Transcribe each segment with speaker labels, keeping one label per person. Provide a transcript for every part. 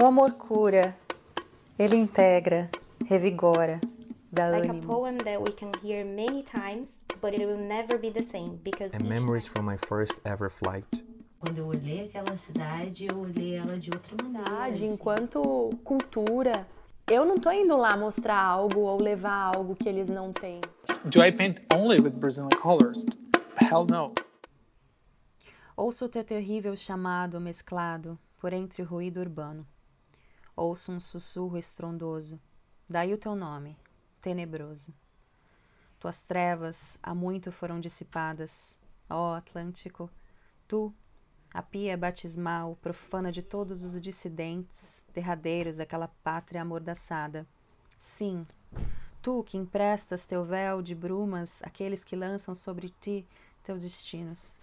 Speaker 1: O amor cura, ele integra, revigora, dá
Speaker 2: like
Speaker 1: ânimo.
Speaker 2: a poem that we can hear many times, but it will never be the same because
Speaker 3: and memories
Speaker 2: time-
Speaker 3: from my first ever flight.
Speaker 4: Quando eu olhei aquela cidade, eu olhei ela de outra maneira.
Speaker 5: cidade,
Speaker 4: assim.
Speaker 5: enquanto cultura. Eu não tô indo lá mostrar algo ou levar algo que eles não têm.
Speaker 6: Do I paint only with Brazilian colors? Hell no.
Speaker 1: Ouço o teu terrível chamado mesclado por entre o ruído urbano. Ouço um sussurro estrondoso. Daí o teu nome, tenebroso. Tuas trevas há muito foram dissipadas, ó Atlântico. Tu, a pia batismal profana de todos os dissidentes, derradeiros daquela pátria amordaçada. Sim, tu que emprestas teu véu de brumas àqueles que lançam sobre ti teus destinos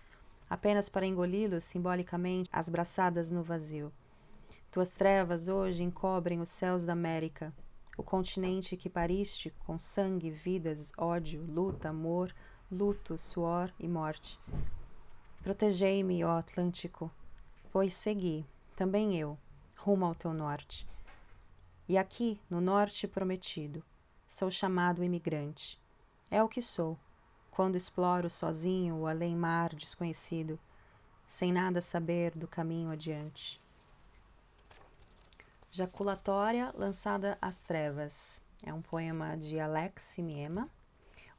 Speaker 1: apenas para engoli-los simbolicamente às braçadas no vazio. Tuas trevas hoje encobrem os céus da América, o continente que pariste com sangue, vidas, ódio, luta, amor, luto, suor e morte. Protegei-me, ó Atlântico, pois segui, também eu, rumo ao teu norte. E aqui, no norte prometido, sou chamado imigrante. É o que sou quando exploro sozinho o além-mar desconhecido, sem nada saber do caminho adiante. Jaculatória lançada às trevas é um poema de Alex Simiema,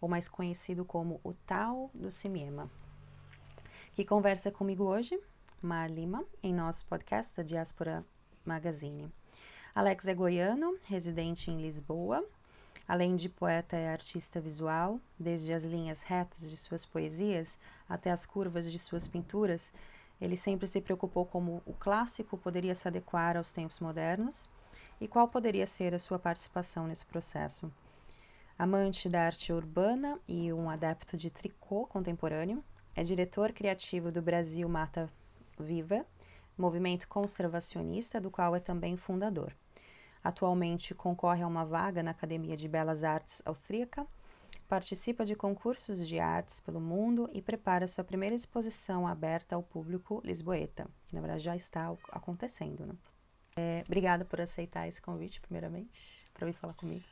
Speaker 1: ou mais conhecido como O Tal do Simiema, que conversa comigo hoje, Mar Lima, em nosso podcast da Diáspora Magazine. Alex é goiano, residente em Lisboa, Além de poeta, é artista visual, desde as linhas retas de suas poesias até as curvas de suas pinturas. Ele sempre se preocupou como o clássico poderia se adequar aos tempos modernos e qual poderia ser a sua participação nesse processo. Amante da arte urbana e um adepto de tricô contemporâneo, é diretor criativo do Brasil Mata Viva, movimento conservacionista do qual é também fundador. Atualmente concorre a uma vaga na Academia de Belas Artes Austríaca, participa de concursos de artes pelo mundo e prepara sua primeira exposição aberta ao público lisboeta, que na verdade já está acontecendo. Né? É, obrigada por aceitar esse convite, primeiramente, para vir falar comigo.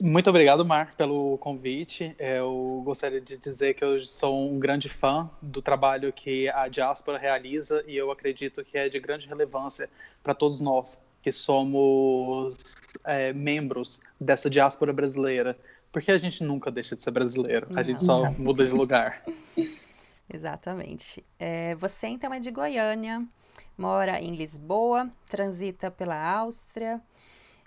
Speaker 6: Muito obrigado, Mar, pelo convite. Eu gostaria de dizer que eu sou um grande fã do trabalho que a diáspora realiza e eu acredito que é de grande relevância para todos nós que somos é, membros dessa diáspora brasileira. Porque a gente nunca deixa de ser brasileiro, a gente só muda de lugar.
Speaker 1: Exatamente. É, você então é de Goiânia, mora em Lisboa, transita pela Áustria,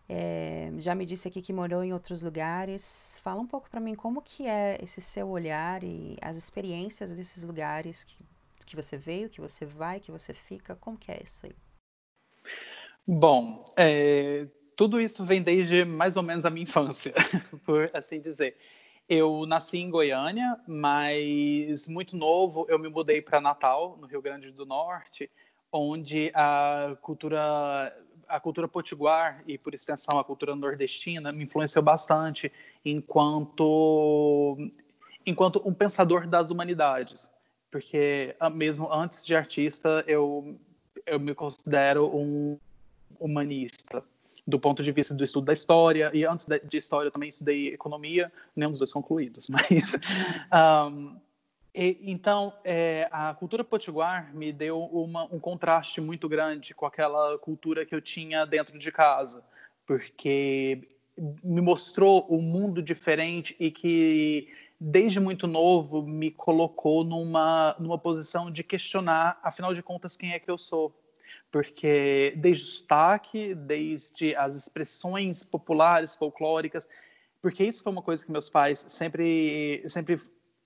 Speaker 1: é, já me disse aqui que morou em outros lugares. Fala um pouco para mim como que é esse seu olhar e as experiências desses lugares que, que você veio, que você vai, que você fica, como que é isso aí?
Speaker 6: Bom, é, tudo isso vem desde mais ou menos a minha infância, por assim dizer. Eu nasci em Goiânia, mas muito novo eu me mudei para Natal, no Rio Grande do Norte, onde a cultura a cultura potiguar e por extensão a cultura nordestina me influenciou bastante enquanto enquanto um pensador das humanidades, porque mesmo antes de artista eu eu me considero um humanista do ponto de vista do estudo da história e antes de história eu também estudei economia nenhum dos dois concluídos mas um, e, então é, a cultura potiguar me deu uma, um contraste muito grande com aquela cultura que eu tinha dentro de casa porque me mostrou um mundo diferente e que desde muito novo me colocou numa numa posição de questionar afinal de contas quem é que eu sou porque desde o sotaque, desde as expressões populares, folclóricas, porque isso foi uma coisa que meus pais sempre, sempre,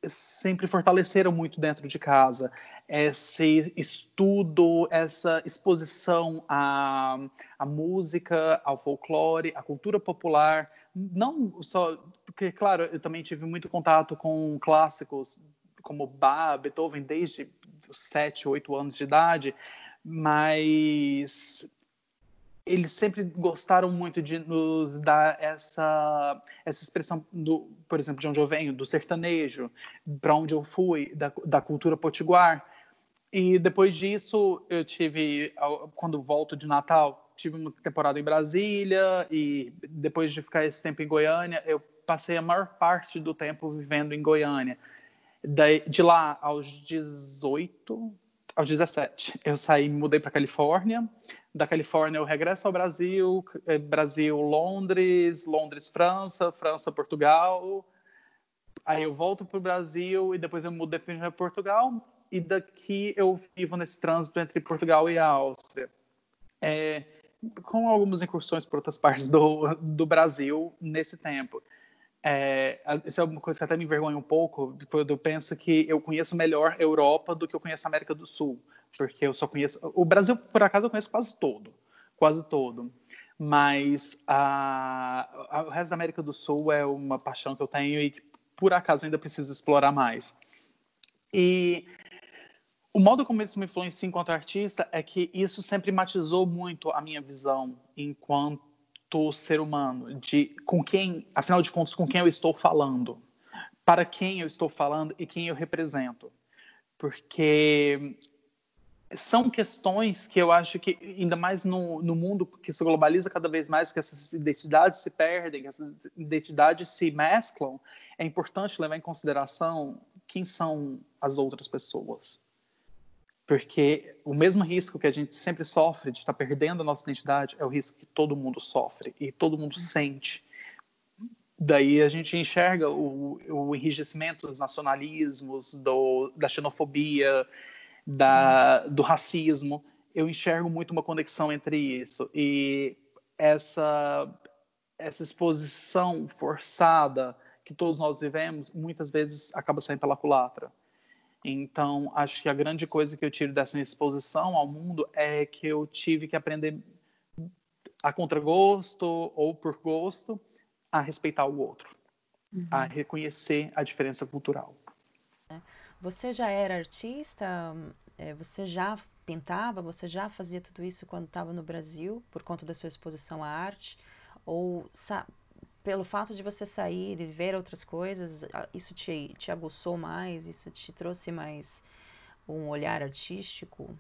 Speaker 6: sempre fortaleceram muito dentro de casa, esse estudo, essa exposição à, à música, ao folclore, à cultura popular, não só, porque claro, eu também tive muito contato com clássicos como Bach, Beethoven desde os sete, oito anos de idade, mas eles sempre gostaram muito de nos dar essa essa expressão do, por exemplo, de onde eu venho, do sertanejo, para onde eu fui, da, da cultura potiguar. E depois disso, eu tive, quando volto de Natal, tive uma temporada em Brasília e depois de ficar esse tempo em Goiânia, eu passei a maior parte do tempo vivendo em Goiânia. De lá aos 18, aos 17, eu saí, mudei para Califórnia. Da Califórnia eu regresso ao Brasil, eh, Brasil, Londres, Londres, França, França, Portugal. Aí eu volto para o Brasil e depois eu mudo definitivamente para Portugal. E daqui eu vivo nesse trânsito entre Portugal e a Áustria. É, com algumas incursões por outras partes do, do Brasil nesse tempo. É, isso é uma coisa que até me envergonha um pouco, eu penso que eu conheço melhor Europa do que eu conheço América do Sul, porque eu só conheço... O Brasil, por acaso, eu conheço quase todo, quase todo. Mas a, a, o resto da América do Sul é uma paixão que eu tenho e que, por acaso, ainda preciso explorar mais. E o modo como isso me influencia enquanto artista é que isso sempre matizou muito a minha visão enquanto ser humano, de com quem, afinal de contas, com quem eu estou falando, para quem eu estou falando e quem eu represento. Porque são questões que eu acho que, ainda mais no, no mundo que se globaliza cada vez mais, que essas identidades se perdem, que essas identidades se mesclam, é importante levar em consideração quem são as outras pessoas. Porque o mesmo risco que a gente sempre sofre de estar perdendo a nossa identidade é o risco que todo mundo sofre e todo mundo sente. Daí a gente enxerga o, o enrijecimento dos nacionalismos, do, da xenofobia, da, do racismo. Eu enxergo muito uma conexão entre isso. E essa, essa exposição forçada que todos nós vivemos, muitas vezes acaba saindo pela culatra. Então, acho que a grande coisa que eu tiro dessa exposição ao mundo é que eu tive que aprender a contragosto ou por gosto a respeitar o outro, uhum. a reconhecer a diferença cultural.
Speaker 1: Você já era artista? É, você já pintava? Você já fazia tudo isso quando estava no Brasil por conta da sua exposição à arte? Ou pelo fato de você sair e ver outras coisas, isso te, te aguçou mais? Isso te trouxe mais um olhar artístico?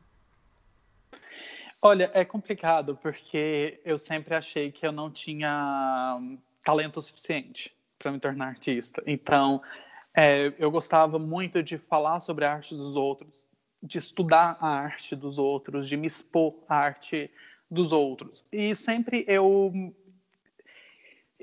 Speaker 6: Olha, é complicado porque eu sempre achei que eu não tinha talento suficiente para me tornar artista. Então, é, eu gostava muito de falar sobre a arte dos outros, de estudar a arte dos outros, de me expor à arte dos outros. E sempre eu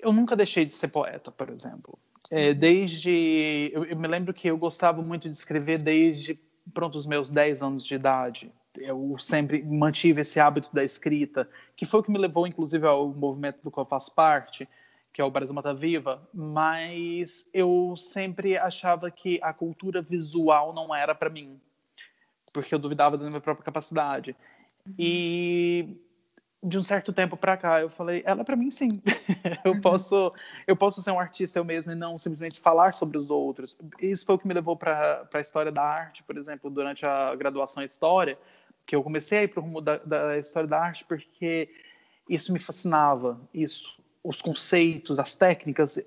Speaker 6: eu nunca deixei de ser poeta, por exemplo. É, uhum. desde. Eu, eu, me lembro que eu gostava muito de escrever desde pronto, os meus 10 anos de idade. Eu sempre mantive esse hábito da escrita, que foi o que me levou, inclusive, ao movimento do qual eu faço parte, que é o Brasil Mata Viva. Mas eu sempre achava que a cultura visual não era para mim, porque eu duvidava da minha própria capacidade. Uhum. E de um certo tempo para cá, eu falei, ela é para mim sim. eu uhum. posso, eu posso ser um artista eu mesmo e não simplesmente falar sobre os outros. Isso foi o que me levou para a história da arte, por exemplo, durante a graduação em história, que eu comecei a ir para o rumo da, da história da arte porque isso me fascinava, isso, os conceitos, as técnicas,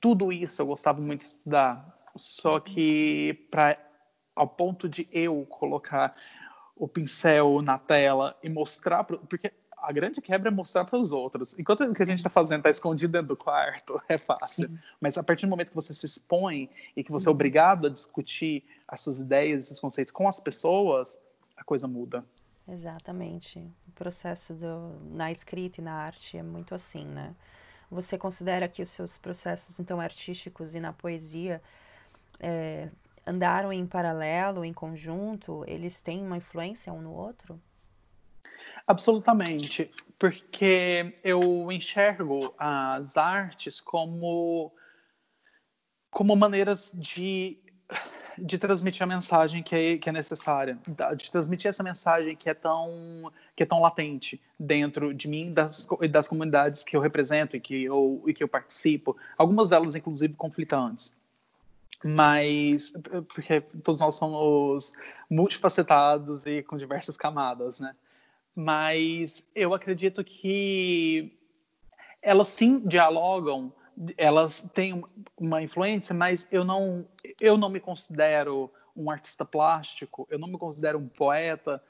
Speaker 6: tudo isso eu gostava muito de estudar. Só que para ao ponto de eu colocar o pincel na tela e mostrar, porque a grande quebra é mostrar para os outros. Enquanto o que a gente está fazendo está escondido dentro do quarto, é fácil. Sim. Mas a partir do momento que você se expõe e que você é uhum. obrigado a discutir as suas ideias, os seus conceitos com as pessoas, a coisa muda.
Speaker 1: Exatamente. O processo do, na escrita e na arte é muito assim, né? Você considera que os seus processos, então, artísticos e na poesia é, andaram em paralelo, em conjunto? Eles têm uma influência um no outro?
Speaker 6: Absolutamente, porque eu enxergo as artes como como maneiras de, de transmitir a mensagem que é, que é necessária, de transmitir essa mensagem que é tão que é tão latente dentro de mim das das comunidades que eu represento e que eu e que eu participo, algumas delas inclusive conflitantes mas porque todos nós somos multifacetados e com diversas camadas, né? Mas eu acredito que elas sim dialogam, elas têm uma influência, mas eu não, eu não me considero um artista plástico, eu não me considero um poeta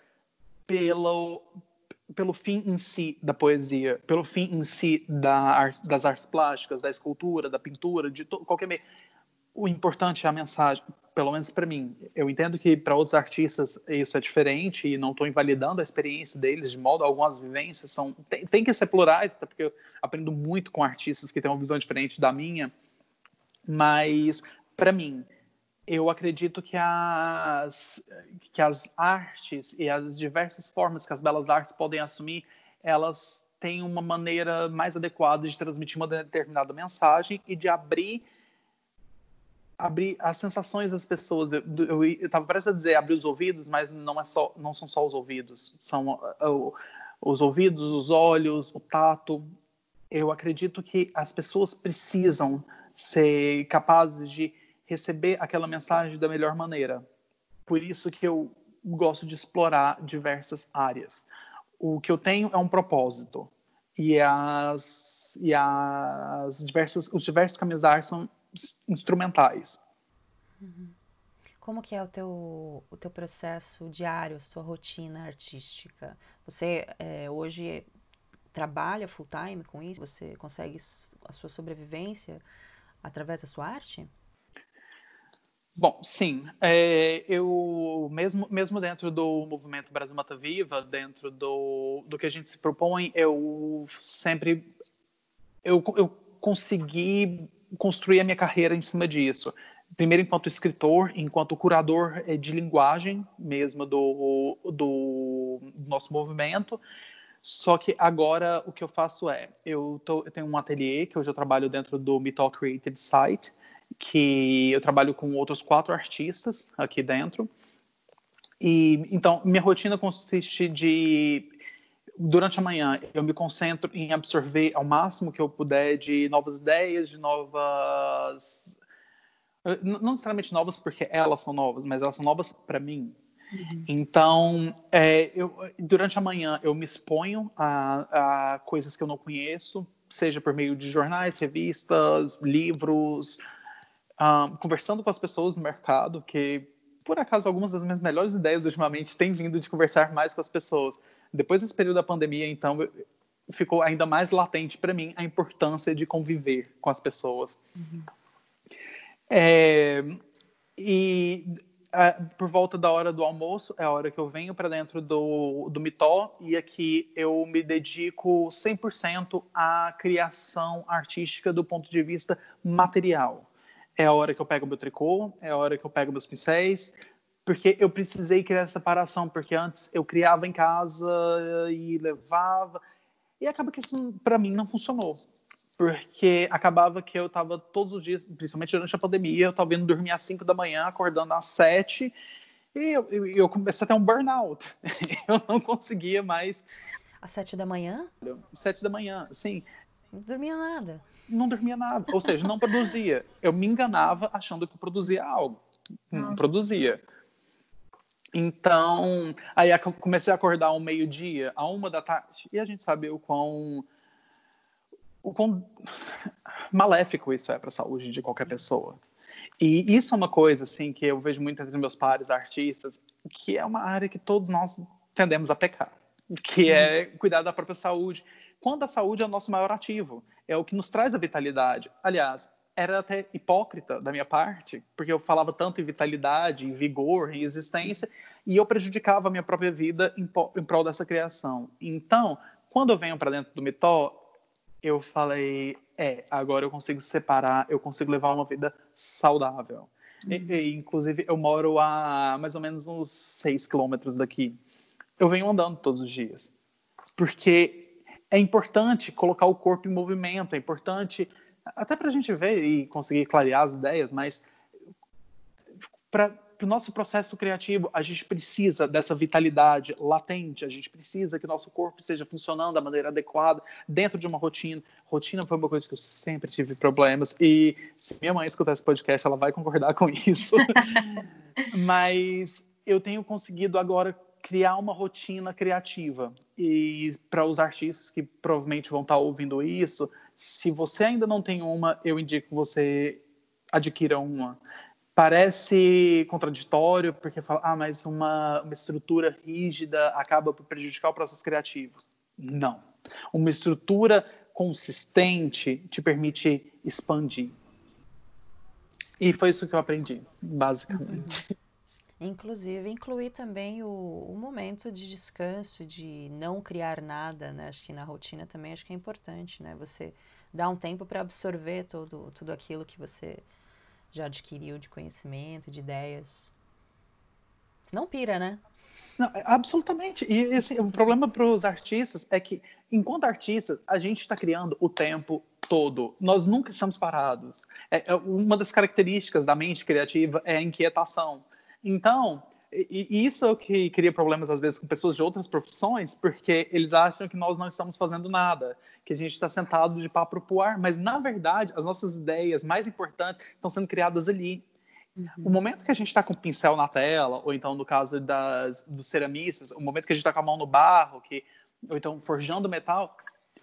Speaker 6: pelo, pelo fim em si da poesia, pelo fim em si da das artes plásticas, da escultura, da pintura, de qualquer meio. O importante é a mensagem, pelo menos para mim. Eu entendo que para outros artistas isso é diferente e não estou invalidando a experiência deles de modo algum. As vivências são tem, tem que ser plurais, até porque eu aprendo muito com artistas que têm uma visão diferente da minha. Mas para mim, eu acredito que as, que as artes e as diversas formas que as belas artes podem assumir, elas têm uma maneira mais adequada de transmitir uma determinada mensagem e de abrir abrir as sensações das pessoas. Eu estava prestes a dizer abrir os ouvidos, mas não é só, não são só os ouvidos, são uh, os ouvidos, os olhos, o tato. Eu acredito que as pessoas precisam ser capazes de receber aquela mensagem da melhor maneira. Por isso que eu gosto de explorar diversas áreas. O que eu tenho é um propósito e as e as diversas os diversos caminhos são instrumentais.
Speaker 1: Como que é o teu, o teu processo diário, a sua rotina artística? Você é, hoje trabalha full time com isso? Você consegue a sua sobrevivência através da sua arte?
Speaker 6: Bom, sim. É, eu, mesmo, mesmo dentro do movimento Brasil Mata Viva, dentro do, do que a gente se propõe, eu sempre eu, eu consegui construir a minha carreira em cima disso. Primeiro, enquanto escritor, enquanto curador é, de linguagem mesmo do, do nosso movimento. Só que agora o que eu faço é, eu, tô, eu tenho um ateliê que hoje eu trabalho dentro do Metal Creative Site, que eu trabalho com outros quatro artistas aqui dentro. E então minha rotina consiste de durante a manhã eu me concentro em absorver ao máximo que eu puder de novas ideias, de novas não necessariamente novas porque elas são novas, mas elas são novas para mim. Uhum. Então, é, eu, durante a manhã eu me exponho a, a coisas que eu não conheço, seja por meio de jornais, revistas, livros, um, conversando com as pessoas no mercado, que por acaso algumas das minhas melhores ideias ultimamente têm vindo de conversar mais com as pessoas. Depois desse período da pandemia, então, ficou ainda mais latente para mim a importância de conviver com as pessoas. Uhum. É, e a, por volta da hora do almoço é a hora que eu venho para dentro do, do Mitó e aqui eu me dedico 100% à criação artística do ponto de vista material é a hora que eu pego meu tricô, é a hora que eu pego meus pincéis, porque eu precisei criar essa separação, porque antes eu criava em casa e levava, e acaba que isso para mim não funcionou. Porque acabava que eu estava todos os dias, principalmente durante a pandemia, eu estava indo dormir às 5 da manhã, acordando às 7, e eu, eu, eu comecei a ter um burnout. eu não conseguia mais.
Speaker 1: Às 7 da manhã?
Speaker 6: 7 da manhã, sim.
Speaker 1: Não dormia nada
Speaker 6: não dormia nada. Ou seja, não produzia. Eu me enganava achando que produzia algo. Não Nossa. produzia. Então, aí comecei a acordar ao meio-dia, a uma da tarde, e a gente sabe o quão, o quão maléfico isso é para a saúde de qualquer pessoa. E isso é uma coisa assim que eu vejo muito entre meus pares artistas, que é uma área que todos nós tendemos a pecar, que é cuidar da própria saúde quando a saúde é o nosso maior ativo, é o que nos traz a vitalidade. Aliás, era até hipócrita da minha parte, porque eu falava tanto em vitalidade, em vigor, em existência, e eu prejudicava a minha própria vida em, em prol dessa criação. Então, quando eu venho para dentro do Mitó, eu falei, é, agora eu consigo separar, eu consigo levar uma vida saudável. Uhum. E, e, inclusive, eu moro a mais ou menos uns seis quilômetros daqui. Eu venho andando todos os dias, porque é importante colocar o corpo em movimento, é importante, até para a gente ver e conseguir clarear as ideias, mas para o nosso processo criativo, a gente precisa dessa vitalidade latente, a gente precisa que o nosso corpo esteja funcionando da maneira adequada, dentro de uma rotina. Rotina foi uma coisa que eu sempre tive problemas, e se minha mãe escutar esse podcast, ela vai concordar com isso. mas eu tenho conseguido agora criar uma rotina criativa. E para os artistas que provavelmente vão estar tá ouvindo isso, se você ainda não tem uma, eu indico que você adquira uma. parece contraditório, porque fala, ah, mas uma, uma estrutura rígida acaba por prejudicar o processo criativo. Não. Uma estrutura consistente te permite expandir. E foi isso que eu aprendi, basicamente. Uhum.
Speaker 1: Inclusive, incluir também o, o, momento de descanso, de não criar nada, né? Acho que na rotina também acho que é importante, né? Você dar um tempo para absorver todo, tudo aquilo que você já adquiriu de conhecimento, de ideias. Não pira, né?
Speaker 6: Não, é, absolutamente. E assim, o problema para os artistas é que, enquanto artistas, a gente está criando o tempo todo. Nós nunca estamos parados. É, é, uma das características da mente criativa é a inquietação. Então, e, isso é o que cria problemas às vezes com pessoas de outras profissões, porque eles acham que nós não estamos fazendo nada, que a gente está sentado de papo pro ar, mas na verdade as nossas ideias mais importantes estão sendo criadas ali. Uhum. O momento que a gente está com o pincel na tela, ou então no caso das, dos ceramistas, o momento que a gente está com a mão no barro, que, ou então forjando metal,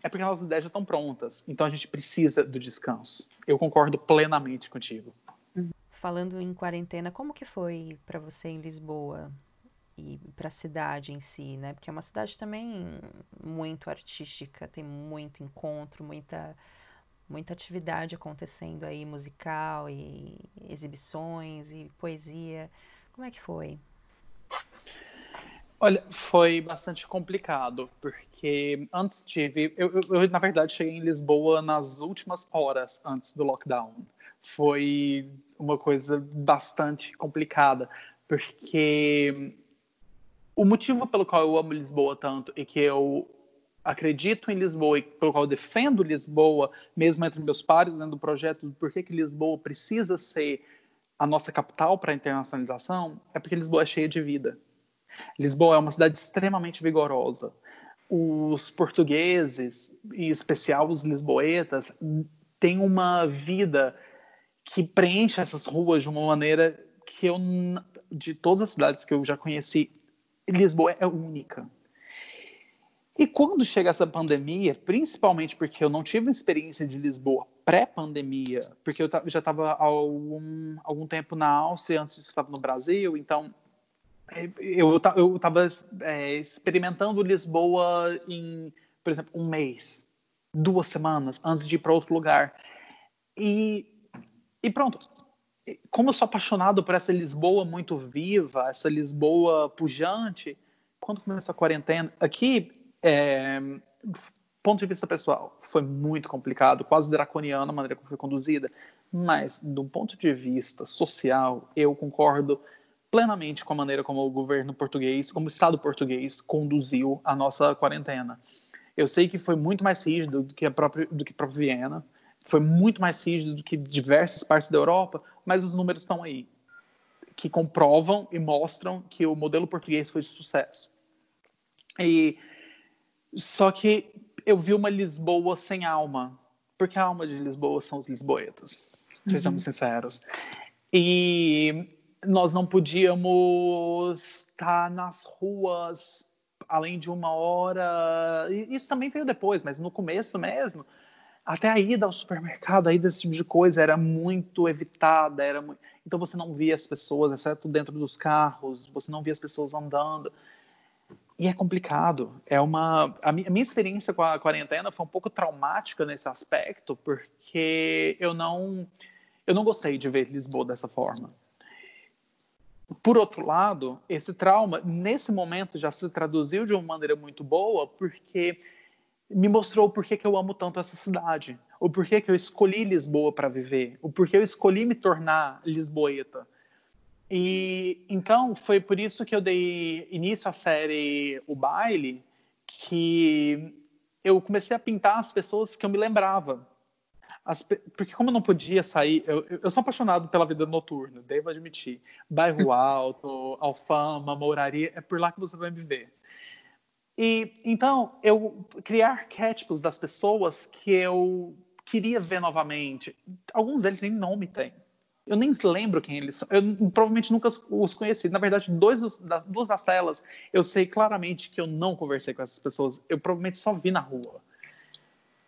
Speaker 6: é porque as nossas ideias já estão prontas. Então a gente precisa do descanso. Eu concordo plenamente contigo
Speaker 1: falando em quarentena, como que foi para você em Lisboa e para a cidade em si, né? Porque é uma cidade também muito artística, tem muito encontro, muita muita atividade acontecendo aí, musical e exibições e poesia. Como é que foi?
Speaker 6: Olha, foi bastante complicado, porque antes tive. Eu, eu, eu, na verdade, cheguei em Lisboa nas últimas horas antes do lockdown foi uma coisa bastante complicada, porque o motivo pelo qual eu amo Lisboa tanto e que eu acredito em Lisboa e pelo qual defendo Lisboa, mesmo entre meus pares dentro do projeto, do porquê que Lisboa precisa ser a nossa capital para a internacionalização, é porque Lisboa é cheia de vida. Lisboa é uma cidade extremamente vigorosa. Os portugueses, em especial os lisboetas, têm uma vida que preenche essas ruas de uma maneira que eu, de todas as cidades que eu já conheci, Lisboa é única. E quando chega essa pandemia, principalmente porque eu não tive experiência de Lisboa pré-pandemia, porque eu já estava algum, algum tempo na Áustria, antes eu estava no Brasil, então eu estava é, experimentando Lisboa em, por exemplo, um mês, duas semanas, antes de ir para outro lugar. E e pronto. Como eu sou apaixonado por essa Lisboa muito viva, essa Lisboa pujante, quando começou a quarentena, aqui, é, ponto de vista pessoal, foi muito complicado, quase draconiano a maneira como foi conduzida, mas do ponto de vista social, eu concordo plenamente com a maneira como o governo português, como o Estado português conduziu a nossa quarentena. Eu sei que foi muito mais rígido do que a própria do que a própria Viena, foi muito mais rígido do que diversas partes da Europa, mas os números estão aí, que comprovam e mostram que o modelo português foi de sucesso. E só que eu vi uma Lisboa sem alma, porque a alma de Lisboa são os lisboetas, uhum. sejamos sinceros. E nós não podíamos estar nas ruas além de uma hora. Isso também veio depois, mas no começo mesmo, até a ida ao supermercado, a ida tipo de coisa era muito evitada, era muito... então você não via as pessoas, exceto dentro dos carros, você não via as pessoas andando. E é complicado. É uma a minha experiência com a quarentena foi um pouco traumática nesse aspecto, porque eu não eu não gostei de ver Lisboa dessa forma. Por outro lado, esse trauma nesse momento já se traduziu de uma maneira muito boa, porque me mostrou porquê que eu amo tanto essa cidade, o porquê que eu escolhi Lisboa para viver, o porquê eu escolhi me tornar lisboeta. E então foi por isso que eu dei início à série O Baile, que eu comecei a pintar as pessoas que eu me lembrava. As, porque como eu não podia sair, eu, eu sou apaixonado pela vida noturna, devo admitir. Bairro Alto, Alfama, Mouraria, é por lá que você vai me ver. E então eu criar arquétipos das pessoas que eu queria ver novamente. Alguns deles nem nome têm. Eu nem lembro quem eles são. Eu provavelmente nunca os conheci. Na verdade, dois dos, das, duas das telas, eu sei claramente que eu não conversei com essas pessoas. Eu provavelmente só vi na rua.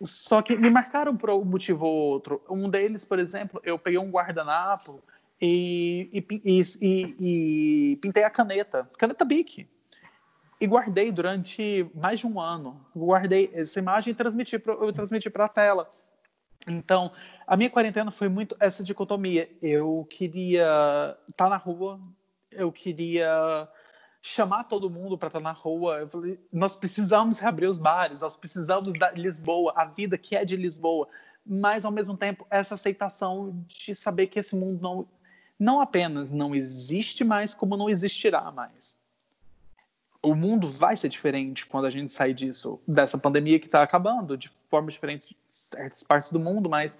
Speaker 6: Só que me marcaram por um motivo ou outro. Um deles, por exemplo, eu peguei um guardanapo e, e, e, e pintei a caneta, caneta Bic. E guardei durante mais de um ano. Guardei essa imagem e transmiti para transmiti para a tela. Então, a minha quarentena foi muito essa dicotomia. Eu queria estar tá na rua, eu queria chamar todo mundo para estar tá na rua. Falei, nós precisamos reabrir os bares, nós precisamos da Lisboa, a vida que é de Lisboa. Mas, ao mesmo tempo, essa aceitação de saber que esse mundo não, não apenas não existe mais, como não existirá mais. O mundo vai ser diferente quando a gente sair disso, dessa pandemia que está acabando, de formas diferentes em certas partes do mundo, mas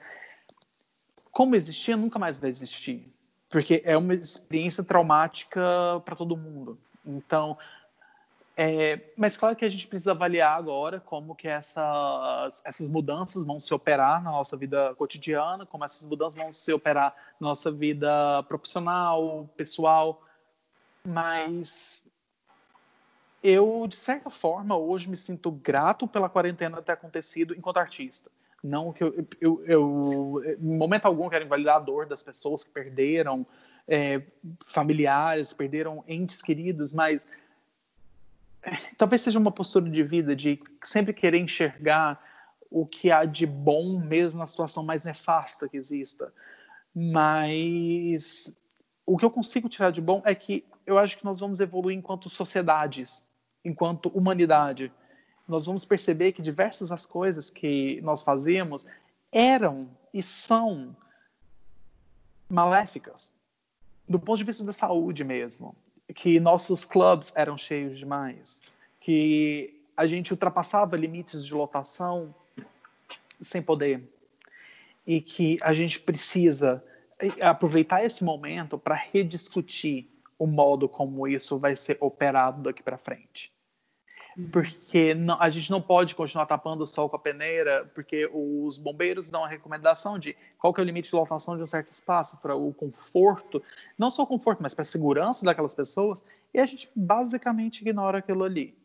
Speaker 6: como existia, nunca mais vai existir. Porque é uma experiência traumática para todo mundo. Então, é, mas claro que a gente precisa avaliar agora como que essas, essas mudanças vão se operar na nossa vida cotidiana, como essas mudanças vão se operar na nossa vida profissional, pessoal. Mas eu, de certa forma, hoje me sinto grato pela quarentena ter acontecido enquanto artista. Não que eu, eu, eu em momento algum, quero invalidar a dor das pessoas que perderam é, familiares, perderam entes queridos, mas é, talvez seja uma postura de vida de sempre querer enxergar o que há de bom mesmo na situação mais nefasta que exista. Mas o que eu consigo tirar de bom é que eu acho que nós vamos evoluir enquanto sociedades, enquanto humanidade. Nós vamos perceber que diversas das coisas que nós fazemos eram e são maléficas do ponto de vista da saúde mesmo, que nossos clubes eram cheios demais, que a gente ultrapassava limites de lotação sem poder e que a gente precisa aproveitar esse momento para rediscutir o modo como isso vai ser operado daqui para frente porque não, a gente não pode continuar tapando o sol com a peneira, porque os bombeiros dão a recomendação de qual que é o limite de lotação de um certo espaço para o conforto, não só o conforto, mas para a segurança daquelas pessoas, e a gente basicamente ignora aquilo ali.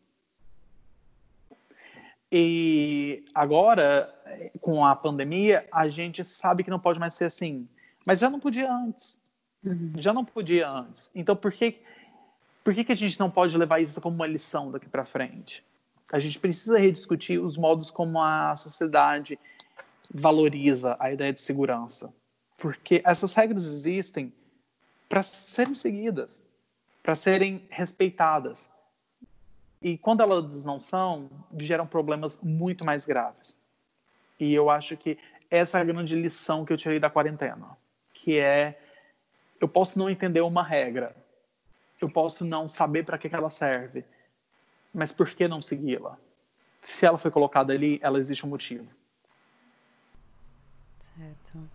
Speaker 6: E agora, com a pandemia, a gente sabe que não pode mais ser assim, mas já não podia antes. Uhum. Já não podia antes. Então, por que por que, que a gente não pode levar isso como uma lição daqui para frente? A gente precisa rediscutir os modos como a sociedade valoriza a ideia de segurança. Porque essas regras existem para serem seguidas, para serem respeitadas. E quando elas não são, geram problemas muito mais graves. E eu acho que essa é a grande lição que eu tirei da quarentena, que é eu posso não entender uma regra, eu posso não saber para que, que ela serve, mas por que não segui-la? Se ela foi colocada ali, ela existe um motivo.
Speaker 1: Certo.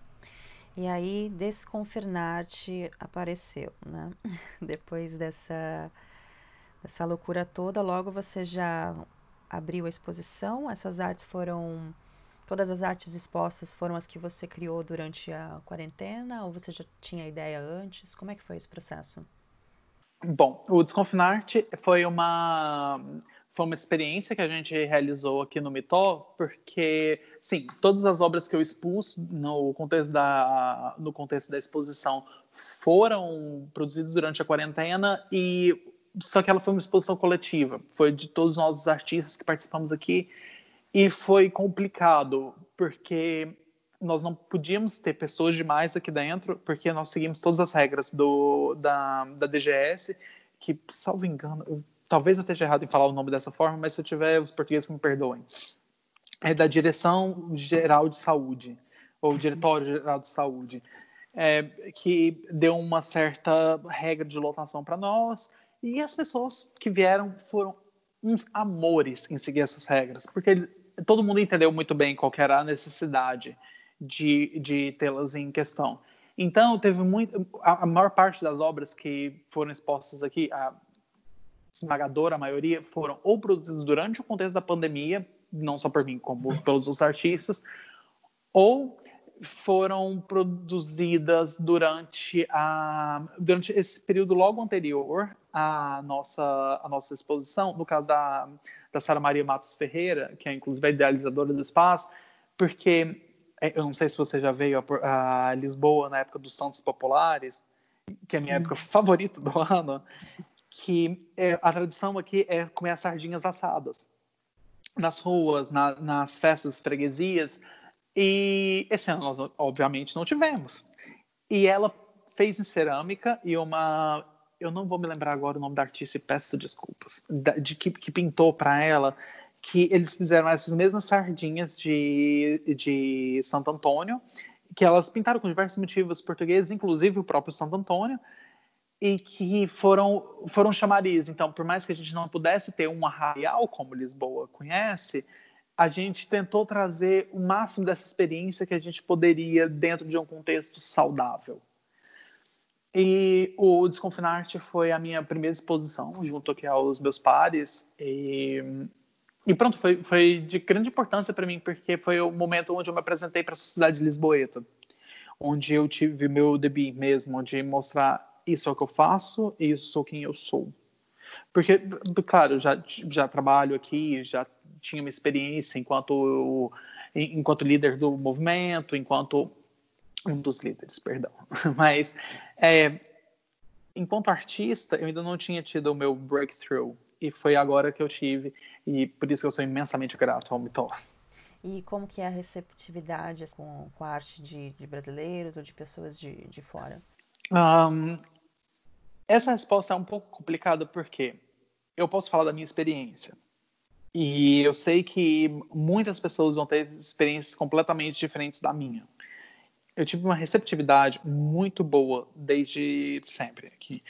Speaker 1: E aí, Desconfirnarte apareceu, né? Depois dessa, dessa loucura toda, logo você já abriu a exposição. Essas artes foram. Todas as artes expostas foram as que você criou durante a quarentena? Ou você já tinha ideia antes? Como é que foi esse processo?
Speaker 6: Bom, o Desconfinarte foi uma foi uma experiência que a gente realizou aqui no Mitó, porque, sim, todas as obras que eu expus no contexto da, no contexto da exposição foram produzidas durante a quarentena e só que ela foi uma exposição coletiva, foi de todos nós os artistas que participamos aqui e foi complicado porque nós não podíamos ter pessoas demais aqui dentro, porque nós seguimos todas as regras do, da, da DGS, que, salvo engano, eu, talvez eu esteja errado em falar o nome dessa forma, mas se eu tiver, os portugueses me perdoem. É da Direção Geral de Saúde, ou Diretório Geral de Saúde, é, que deu uma certa regra de lotação para nós, e as pessoas que vieram foram uns amores em seguir essas regras, porque ele, todo mundo entendeu muito bem qual era a necessidade de, de tê-las em questão. Então, teve muito. A, a, maior parte das obras que foram expostas aqui, a esmagadora maioria, foram ou produzidas durante o contexto da pandemia, não só por mim, como pelos outros artistas, ou foram produzidas durante, a, durante esse período logo anterior à nossa, à nossa exposição, no caso da, da Sara Maria Matos Ferreira, que é inclusive a idealizadora do espaço, porque eu não sei se você já veio a, a, Lisboa na época dos Santos Populares, que é a minha época favorita do ano, que é, a tradição aqui é comer as sardinhas assadas nas ruas, na, nas festas freguesias. E esse ano nós, obviamente, não tivemos. E ela fez em cerâmica e uma. Eu não vou me lembrar agora o nome da artista e peço desculpas. De que, que pintou para ela que eles fizeram essas mesmas sardinhas de, de Santo Antônio, que elas pintaram com diversos motivos portugueses, inclusive o próprio Santo Antônio, e que foram, foram chamariz. Então, por mais que a gente não pudesse ter um arraial como Lisboa conhece, a gente tentou trazer o máximo dessa experiência que a gente poderia dentro de um contexto saudável. E o Desconfinarte foi a minha primeira exposição, junto aqui aos meus pares. E, e pronto, foi, foi de grande importância para mim, porque foi o momento onde eu me apresentei para a sociedade lisboeta, onde eu tive meu debut mesmo, onde mostrar isso é o que eu faço, isso sou quem eu sou. Porque, claro, já, já trabalho aqui, já tinha uma experiência enquanto, enquanto líder do movimento, enquanto um dos líderes, perdão. Mas é, enquanto artista, eu ainda não tinha tido o meu breakthrough e foi agora que eu tive e por isso eu sou imensamente grato ao Mitó.
Speaker 1: E como que é a receptividade com, com a arte de, de brasileiros ou de pessoas de, de fora?
Speaker 6: Um, essa resposta é um pouco complicada porque eu posso falar da minha experiência. E eu sei que muitas pessoas vão ter experiências completamente diferentes da minha eu tive uma receptividade muito boa desde sempre aqui.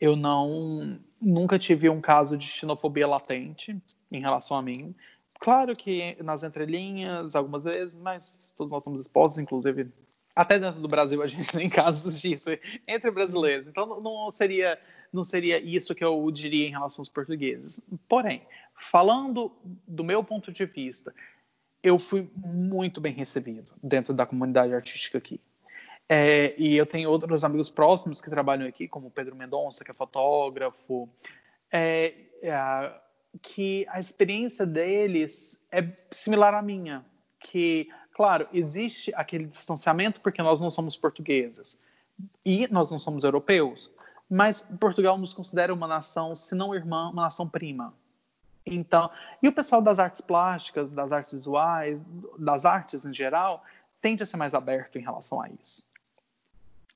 Speaker 6: Eu não nunca tive um caso de xenofobia latente em relação a mim. Claro que nas entrelinhas, algumas vezes, mas todos nós somos expostos, inclusive até dentro do Brasil a gente tem casos disso entre brasileiros. Então não seria não seria isso que eu diria em relação aos portugueses. Porém, falando do meu ponto de vista, eu fui muito bem recebido dentro da comunidade artística aqui. É, e eu tenho outros amigos próximos que trabalham aqui, como Pedro Mendonça, que é fotógrafo, é, é, que a experiência deles é similar à minha. Que, claro, existe aquele distanciamento porque nós não somos portugueses e nós não somos europeus, mas Portugal nos considera uma nação, se não irmã, uma nação prima. Então, e o pessoal das artes plásticas, das artes visuais, das artes em geral, tende a ser mais aberto em relação a isso.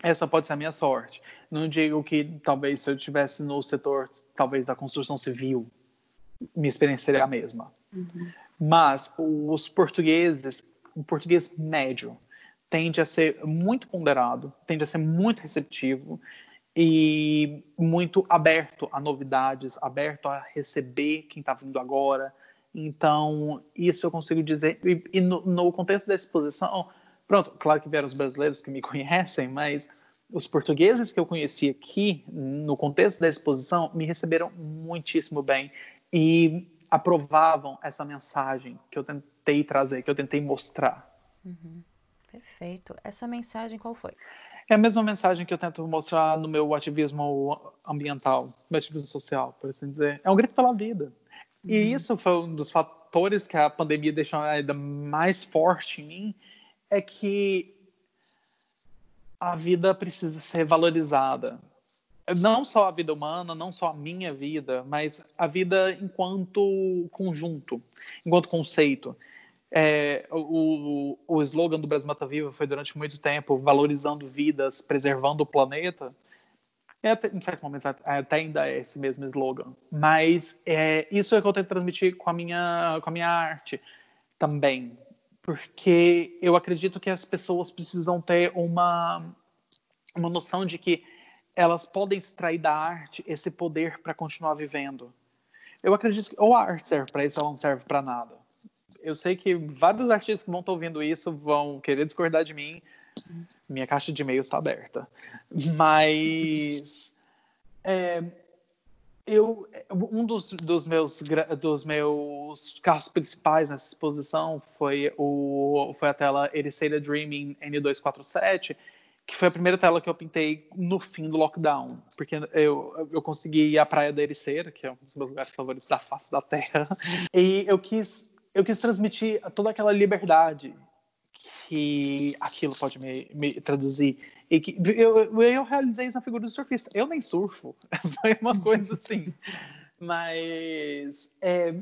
Speaker 6: Essa pode ser a minha sorte. Não digo que talvez se eu estivesse no setor, talvez da construção civil, minha experiência seria a mesma. Uhum. Mas os portugueses, o português médio, tende a ser muito ponderado, tende a ser muito receptivo e muito aberto a novidades, aberto a receber quem está vindo agora. Então, isso eu consigo dizer. E, e no, no, contexto da exposição, pronto, claro que vieram os brasileiros que me conhecem, mas os portugueses que eu conheci aqui, no contexto da exposição, me receberam muitíssimo bem e aprovavam essa mensagem que eu tentei trazer, que eu tentei mostrar.
Speaker 1: Uhum. Perfeito. Essa mensagem qual foi?
Speaker 6: É a mesma mensagem que eu tento mostrar no meu ativismo ambiental, meu ativismo social, por assim dizer. É um grito pela vida. E uhum. isso foi um dos fatores que a pandemia deixou ainda mais forte em mim, é que a vida precisa ser valorizada. Não só a vida humana, não só a minha vida, mas a vida enquanto conjunto, enquanto conceito. É, o, o slogan do Brasil Mata Viva foi durante muito tempo valorizando vidas, preservando o planeta. É até, em certo momento até ainda é esse mesmo slogan. Mas é, isso é que eu tento transmitir com a minha, com a minha arte também. Porque eu acredito que as pessoas precisam ter uma, uma noção de que elas podem extrair da arte esse poder para continuar vivendo. Eu acredito que ou a arte serve para isso ou ela não serve para nada eu sei que vários artistas que vão estar ouvindo isso vão querer discordar de mim. Minha caixa de e-mails está aberta. Mas é, eu, um dos, dos, meus, dos meus carros principais nessa exposição foi, o, foi a tela Ericeira Dreaming N247, que foi a primeira tela que eu pintei no fim do lockdown, porque eu, eu consegui ir à Praia da Ericeira, que é um dos meus lugares favoritos da face da Terra, e eu quis eu quis transmitir toda aquela liberdade que aquilo pode me, me traduzir E que eu, eu realizei isso na figura do surfista. Eu nem surfo. Foi uma coisa assim. Mas. É,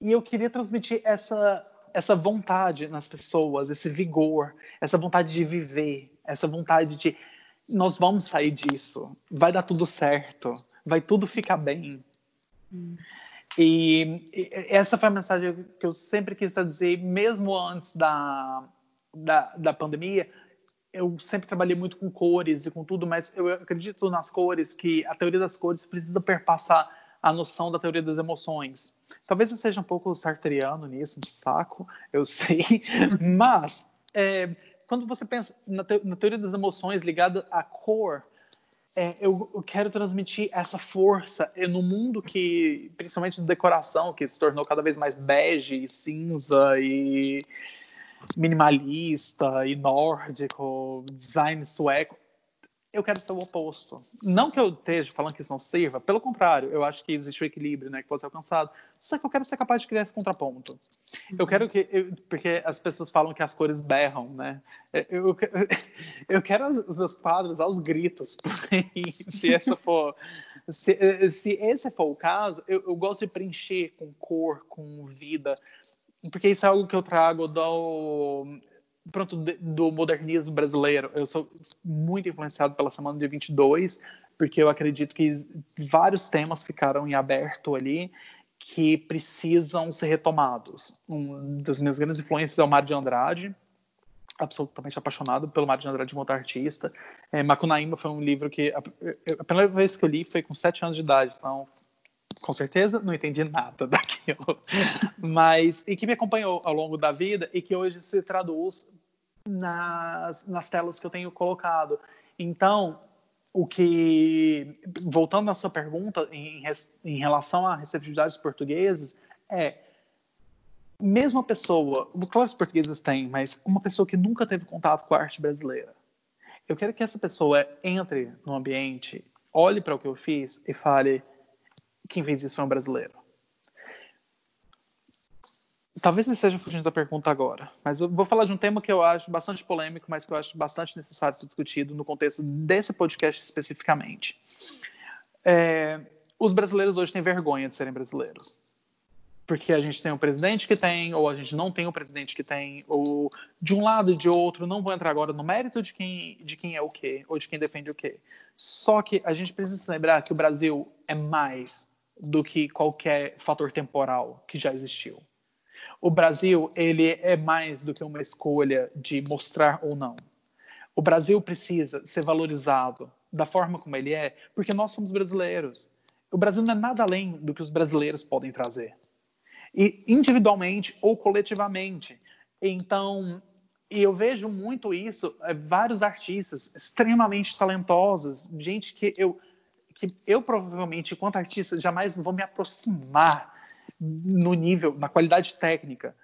Speaker 6: e eu queria transmitir essa, essa vontade nas pessoas, esse vigor, essa vontade de viver, essa vontade de. Nós vamos sair disso. Vai dar tudo certo. Vai tudo ficar bem. Hum. E, e essa foi a mensagem que eu sempre quis traduzir, mesmo antes da, da, da pandemia eu sempre trabalhei muito com cores e com tudo, mas eu acredito nas cores que a teoria das cores precisa perpassar a noção da teoria das emoções. Talvez eu seja um pouco sartriano nisso, de saco, eu sei, mas é, quando você pensa na, te na, teoria das emoções ligada à cor, é, eu, eu, quero transmitir essa força é, no mundo que, principalmente de decoração, que se tornou cada vez mais bege, e cinza e minimalista e nórdico, design sueco. Eu quero ser o oposto. Não que eu esteja falando que isso não sirva, pelo contrário, eu acho que existe o equilíbrio, né, que pode ser alcançado. Só que eu quero ser capaz de criar esse contraponto. Eu quero que, eu, porque as pessoas falam que as cores berram, né? Eu, eu, eu quero os meus quadros aos gritos. se essa for, se, se esse for o caso, eu, eu gosto de preencher com cor, com vida porque isso é algo que eu trago do pronto do modernismo brasileiro. Eu sou muito influenciado pela semana de 22, porque eu acredito que vários temas ficaram em aberto ali que precisam ser retomados. Um das minhas grandes influências é o Mário de Andrade, absolutamente apaixonado pelo Mário de Andrade como artista. É, Macunaíma foi um livro que a, a primeira vez que eu li foi com sete anos de idade, então com certeza não entendi nada daquilo, mas e que me acompanhou ao longo da vida e que hoje se traduz nas, nas telas que eu tenho colocado. Então, o que, voltando à sua pergunta em, em relação à receptividade dos portugueses, é mesmo a pessoa, claro que os portugueses têm, mas uma pessoa que nunca teve contato com a arte brasileira, eu quero que essa pessoa entre no ambiente, olhe para o que eu fiz e fale: quem fez isso foi um brasileiro. Talvez ele esteja fugindo da pergunta agora, mas eu vou falar de um tema que eu acho bastante polêmico, mas que eu acho bastante necessário ser discutido no contexto desse podcast especificamente. É, os brasileiros hoje têm vergonha de serem brasileiros. Porque a gente tem um presidente que tem, ou a gente não tem o um presidente que tem, ou de um lado e de outro, não vou entrar agora no mérito de quem, de quem é o quê, ou de quem defende o quê. Só que a gente precisa lembrar que o Brasil é mais do que qualquer fator temporal que já existiu. O Brasil, ele é mais do que uma escolha de mostrar ou não. O Brasil precisa ser valorizado da forma como ele é, porque nós somos brasileiros. O Brasil não é nada além do que os brasileiros podem trazer. E individualmente ou coletivamente. Então, eu vejo muito isso, é, vários artistas extremamente talentosos, gente que eu que eu provavelmente, enquanto artista, jamais vou me aproximar no nível, na qualidade técnica,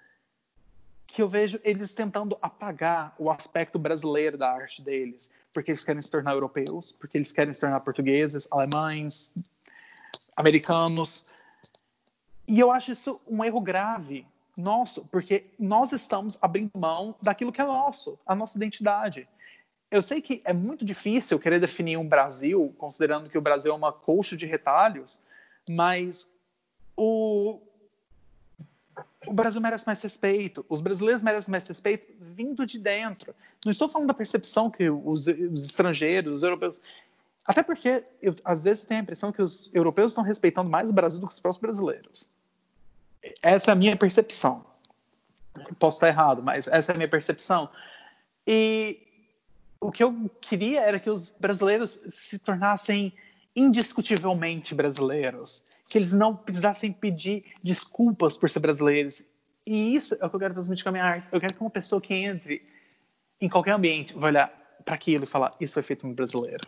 Speaker 6: que eu vejo eles tentando apagar o aspecto brasileiro da arte deles, porque eles querem se tornar europeus, porque eles querem se tornar portugueses, alemães, americanos. E eu acho isso um erro grave nosso, porque nós estamos abrindo mão daquilo que é nosso, a nossa identidade eu sei que é muito difícil querer definir um Brasil, considerando que o Brasil é uma colcha de retalhos, mas o, o Brasil merece mais respeito, os brasileiros merecem mais respeito vindo de dentro. Não estou falando da percepção que os, os estrangeiros, os europeus. Até porque, eu, às vezes, eu tenho a impressão que os europeus estão respeitando mais o Brasil do que os próprios brasileiros. Essa é a minha percepção. Posso estar errado, mas essa é a minha percepção. E o que eu queria era que os brasileiros se tornassem indiscutivelmente brasileiros, que eles não precisassem pedir desculpas por ser brasileiros. E isso é o que eu quero transmitir com a minha arte. Eu quero que uma pessoa que entre em qualquer ambiente vai olhar para aquilo e falar: Isso foi feito por um brasileiro.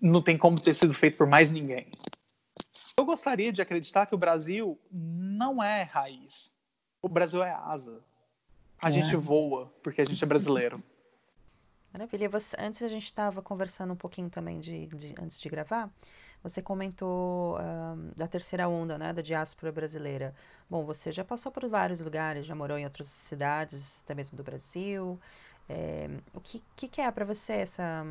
Speaker 6: Não tem como ter sido feito por mais ninguém. Eu gostaria de acreditar que o Brasil não é raiz. O Brasil é asa. A é. gente voa porque a gente é brasileiro.
Speaker 1: Maravilha. Você, antes a gente estava conversando um pouquinho também de, de, antes de gravar. Você comentou uh, da terceira onda, né, da diáspora brasileira. Bom, você já passou por vários lugares, já morou em outras cidades, até mesmo do Brasil. É, o que, que, que é para você essa.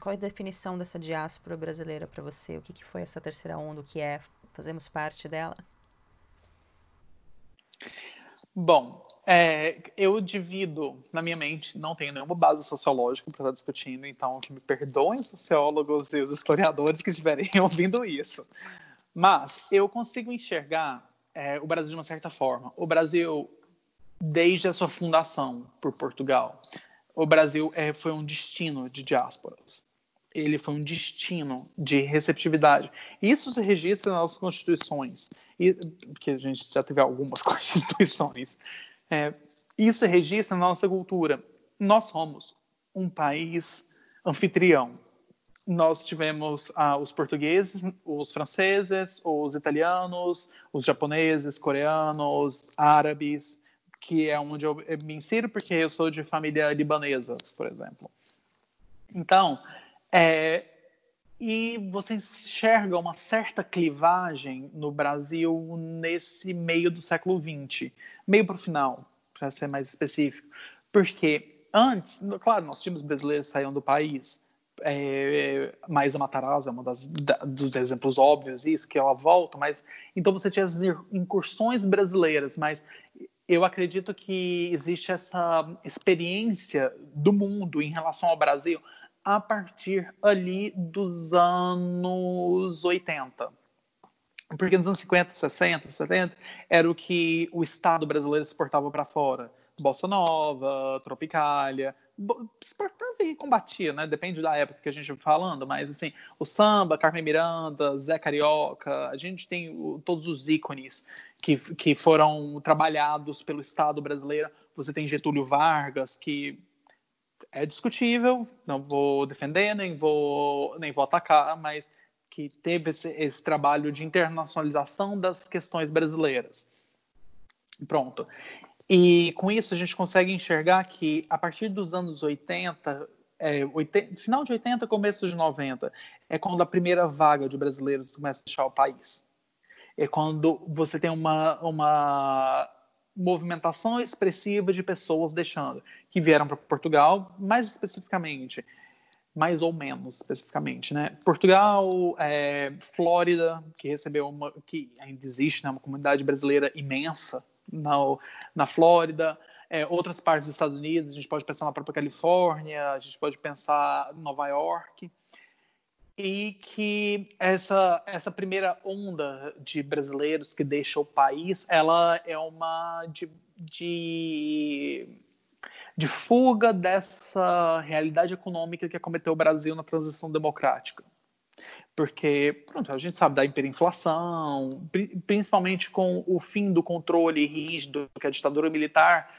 Speaker 1: Qual é a definição dessa diáspora brasileira para você? O que, que foi essa terceira onda? O que é? Fazemos parte dela?
Speaker 6: Bom, é, eu divido na minha mente, não tenho nenhuma base sociológica para estar discutindo, então que me perdoem os sociólogos e os historiadores que estiverem ouvindo isso. Mas eu consigo enxergar é, o Brasil de uma certa forma. O Brasil, desde a sua fundação por Portugal, o Brasil é, foi um destino de diásporas. Ele foi um destino de receptividade. Isso se registra nas constituições, e, porque a gente já teve algumas constituições. É, isso se registra na nossa cultura. Nós somos um país anfitrião. Nós tivemos ah, os portugueses, os franceses, os italianos, os japoneses, coreanos, árabes, que é onde eu me insiro, porque eu sou de família libanesa, por exemplo. Então, é, e você enxerga uma certa clivagem no Brasil nesse meio do século XX, meio para o final, para ser mais específico. Porque antes, claro, nós tínhamos brasileiros saíam do país, é, a Matarazzo é um dos exemplos óbvios isso, que ela volta, mas então você tinha as incursões brasileiras, mas eu acredito que existe essa experiência do mundo em relação ao Brasil a partir ali dos anos 80. Porque nos anos 50, 60, 70 era o que o Estado brasileiro exportava para fora. Bossa Nova, Tropicália, exportava e combatia, né? Depende da época que a gente vai falando, mas assim, o samba, Carmen Miranda, Zé Carioca, a gente tem todos os ícones que, que foram trabalhados pelo Estado brasileiro. Você tem Getúlio Vargas, que é discutível, não vou defender, nem vou, nem vou atacar, mas que teve esse, esse trabalho de internacionalização das questões brasileiras. Pronto. E com isso a gente consegue enxergar que a partir dos anos 80, é, 80, final de 80, começo de 90, é quando a primeira vaga de brasileiros começa a deixar o país. É quando você tem uma, uma movimentação expressiva de pessoas deixando, que vieram para Portugal, mais especificamente, mais ou menos especificamente, né? Portugal, é, Flórida, que recebeu uma, que ainda existe, né, uma comunidade brasileira imensa na, na Flórida, é, outras partes dos Estados Unidos, a gente pode pensar na própria Califórnia, a gente pode pensar Nova York, e que essa, essa primeira onda de brasileiros que deixa o país, ela é uma de, de, de fuga dessa realidade econômica que acometeu o Brasil na transição democrática. Porque pronto, a gente sabe da hiperinflação, principalmente com o fim do controle rígido que a ditadura militar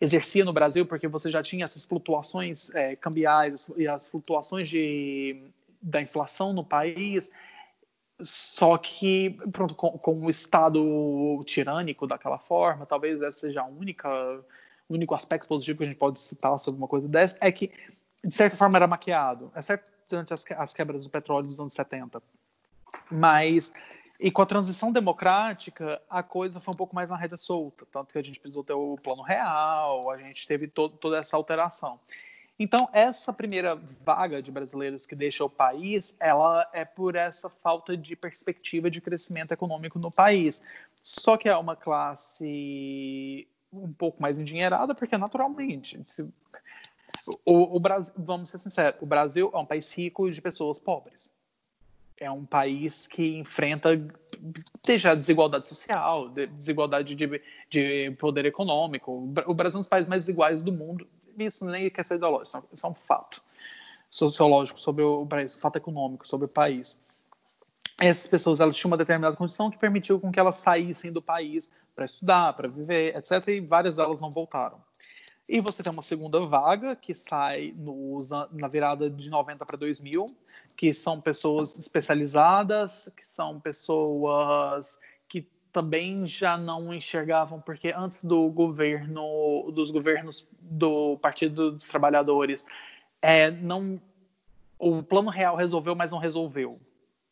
Speaker 6: exercia no Brasil, porque você já tinha essas flutuações é, cambiais e as flutuações de, da inflação no país, só que pronto, com, com o Estado tirânico daquela forma, talvez essa seja a única o único aspecto positivo que a gente pode citar sobre uma coisa dessa, é que, de certa forma, era maquiado. É certo durante as, as quebras do petróleo dos anos 70. Mas, e com a transição democrática, a coisa foi um pouco mais na rede solta, tanto que a gente precisou ter o plano real, a gente teve to toda essa alteração. Então, essa primeira vaga de brasileiros que deixa o país, ela é por essa falta de perspectiva de crescimento econômico no país. Só que é uma classe um pouco mais endinheirada, porque naturalmente, se, o, o Brasil, vamos ser sinceros, o Brasil é um país rico de pessoas pobres. É um país que enfrenta seja desigualdade social, desigualdade de, de poder econômico. O Brasil é um dos países mais desiguais do mundo. Isso nem quer ser ideológico, isso é um fato sociológico sobre o país, um fato econômico sobre o país. Essas pessoas elas tinham uma determinada condição que permitiu com que elas saíssem do país para estudar, para viver, etc. E várias delas não voltaram. E você tem uma segunda vaga que sai no, na virada de 90 para 2000, que são pessoas especializadas, que são pessoas também já não enxergavam, porque antes do governo, dos governos do Partido dos Trabalhadores, é, não, o Plano Real resolveu, mas não resolveu.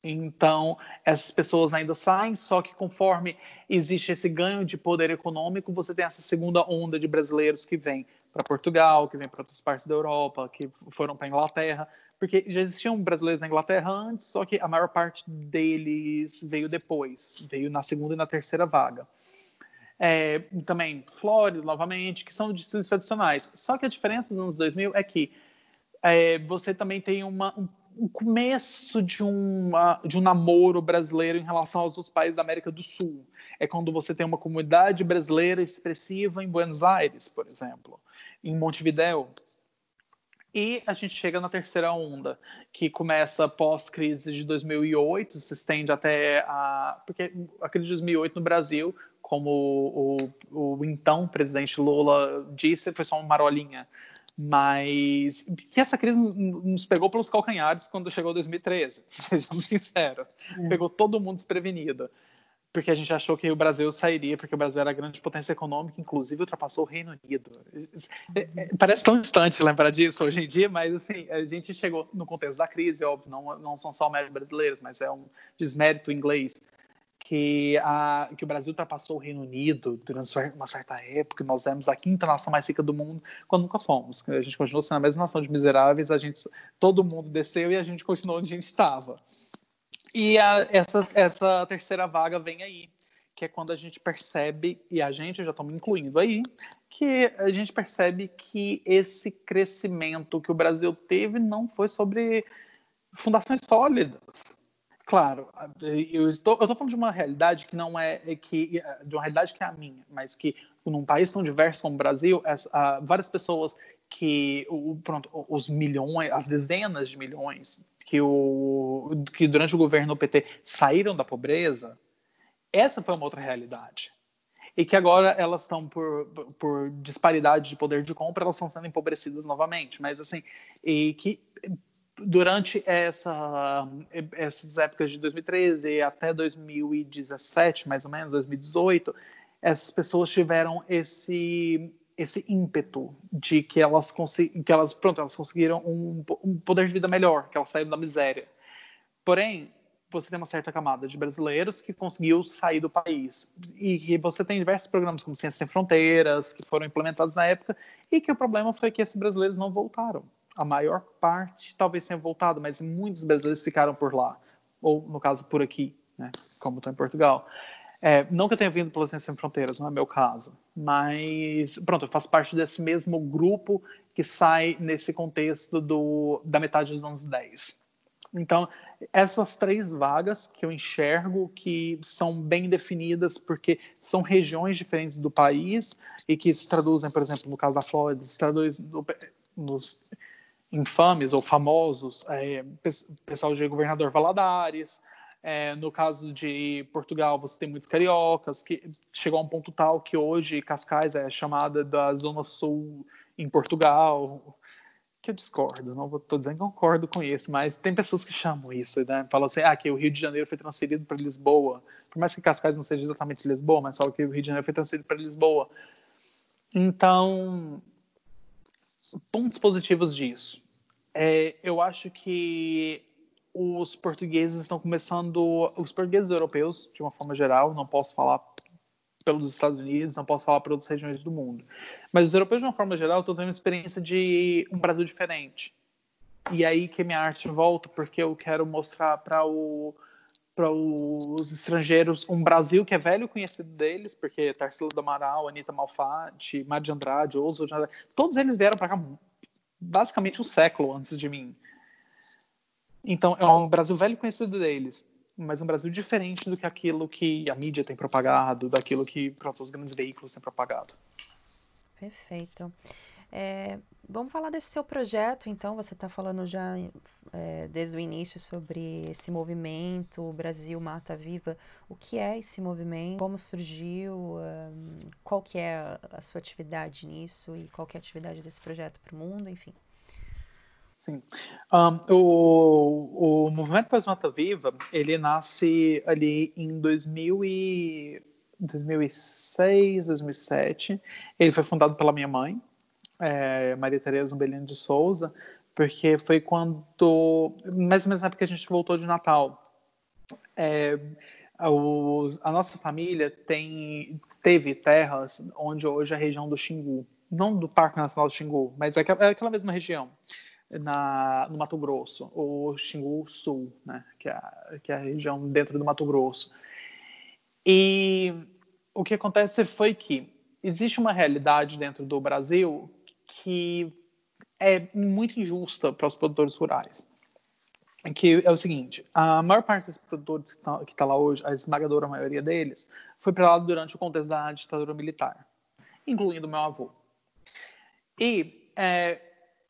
Speaker 6: Então, essas pessoas ainda saem, só que conforme existe esse ganho de poder econômico, você tem essa segunda onda de brasileiros que vêm para Portugal, que vêm para outras partes da Europa, que foram para Inglaterra, porque já existiam brasileiros na Inglaterra antes, só que a maior parte deles veio depois, veio na segunda e na terceira vaga. É, também Flórida, novamente, que são distritos tradicionais. Só que a diferença nos anos 2000 é que é, você também tem uma, um o começo de, uma, de um namoro brasileiro em relação aos outros países da América do Sul. É quando você tem uma comunidade brasileira expressiva em Buenos Aires, por exemplo, em Montevideo. E a gente chega na terceira onda, que começa pós-crise de 2008, se estende até a. Porque a crise de 2008 no Brasil, como o, o, o então presidente Lula disse, foi só uma marolinha mas que essa crise nos pegou pelos calcanhares quando chegou 2013, sejamos sinceros. É. Pegou todo mundo desprevenido. Porque a gente achou que o Brasil sairia, porque o Brasil era a grande potência econômica, inclusive ultrapassou o Reino Unido. É, é, parece tão distante lembrar disso hoje em dia, mas assim, a gente chegou no contexto da crise, óbvio, não, não são só médicos brasileiros, mas é um desmérito inglês que, a, que o Brasil ultrapassou o Reino Unido durante uma certa época, nós éramos a quinta nação mais rica do mundo, quando nunca fomos. A gente continuou sendo a mesma nação de miseráveis, a gente, todo mundo desceu e a gente continuou onde a gente estava. E a, essa, essa terceira vaga vem aí, que é quando a gente percebe, e a gente, já estou me incluindo aí, que a gente percebe que esse crescimento que o Brasil teve não foi sobre fundações sólidas. Claro, eu estou, eu estou falando de uma realidade que não é, que de uma realidade que é a minha, mas que num país tão diverso como o Brasil, as, várias pessoas que o, pronto, os milhões, as dezenas de milhões que o que durante o governo do PT saíram da pobreza, essa foi uma outra realidade. E que agora elas estão por, por disparidade de poder de compra, elas estão sendo empobrecidas novamente, mas assim, e que durante essa, essas épocas de 2013 até 2017, mais ou menos, 2018, essas pessoas tiveram esse esse ímpeto de que elas que elas pronto elas conseguiram um, um poder de vida melhor que elas saíram da miséria. Porém você tem uma certa camada de brasileiros que conseguiu sair do país. E que você tem diversos programas como Ciência Sem Fronteiras que foram implementados na época e que o problema foi que esses brasileiros não voltaram. A maior parte talvez tenha voltado, mas muitos brasileiros ficaram por lá, ou no caso por aqui, né, como estou em Portugal. É, não que eu tenha vindo pela Ciência Sem Fronteiras, não é meu caso, mas pronto, eu faço parte desse mesmo grupo que sai nesse contexto do, da metade dos anos 10. Então, essas três vagas que eu enxergo que são bem definidas porque são regiões diferentes do país e que se traduzem, por exemplo, no caso da Flórida, se traduz no, nos, infames ou famosos, é, pessoal de governador Valadares. É, no caso de Portugal, você tem muitos cariocas, que chegou a um ponto tal que hoje Cascais é chamada da Zona Sul em Portugal, que eu discordo, não estou dizendo que concordo com isso, mas tem pessoas que chamam isso, né? Falam assim, ah, que o Rio de Janeiro foi transferido para Lisboa, por mais que Cascais não seja exatamente Lisboa, mas só que o Rio de Janeiro foi transferido para Lisboa. Então, pontos positivos disso. É, eu acho que os portugueses estão começando, os portugueses europeus, de uma forma geral, não posso falar pelos Estados Unidos, não posso falar para outras regiões do mundo, mas os europeus, de uma forma geral, estão tendo uma experiência de um Brasil diferente. E aí que minha arte volta, porque eu quero mostrar para o para os estrangeiros um Brasil que é velho conhecido deles, porque Tarsila do Amaral, Anitta Malfatti, Mário de Andrade, Ouso de Andrade, todos eles vieram para cá basicamente um século antes de mim. Então, é um Brasil velho conhecido deles, mas um Brasil diferente do que aquilo que a mídia tem propagado, daquilo que os grandes veículos têm propagado.
Speaker 1: Perfeito. É, vamos falar desse seu projeto, então. Você está falando já é, desde o início sobre esse movimento Brasil Mata Viva. O que é esse movimento? Como surgiu? Qual que é a, sua atividade nisso? E qual que é a atividade desse projeto para o mundo? Enfim.
Speaker 6: Sim. Um, o, o Movimento Brasil Mata Viva, ele nasce ali em 2000 e... 2006, 2007. Ele foi fundado pela minha mãe, é, Maria Tereza Umbelino de Souza, porque foi quando, mais ou menos na época que a gente voltou de Natal. é, os, a nossa família tem, teve terras onde hoje é a região do Xingu, não do Parque Nacional do Xingu, mas é aquela, é aquela mesma região, na, no Mato Grosso, o Xingu Sul, né, que, é a, que é a região dentro do Mato Grosso. E o que acontece foi que existe uma realidade dentro do Brasil que é muito injusta para os produtores rurais. Que é o seguinte: a maior parte dos produtores que está tá lá hoje, a esmagadora maioria deles, foi para lá durante o contexto da ditadura militar, incluindo meu avô. E é,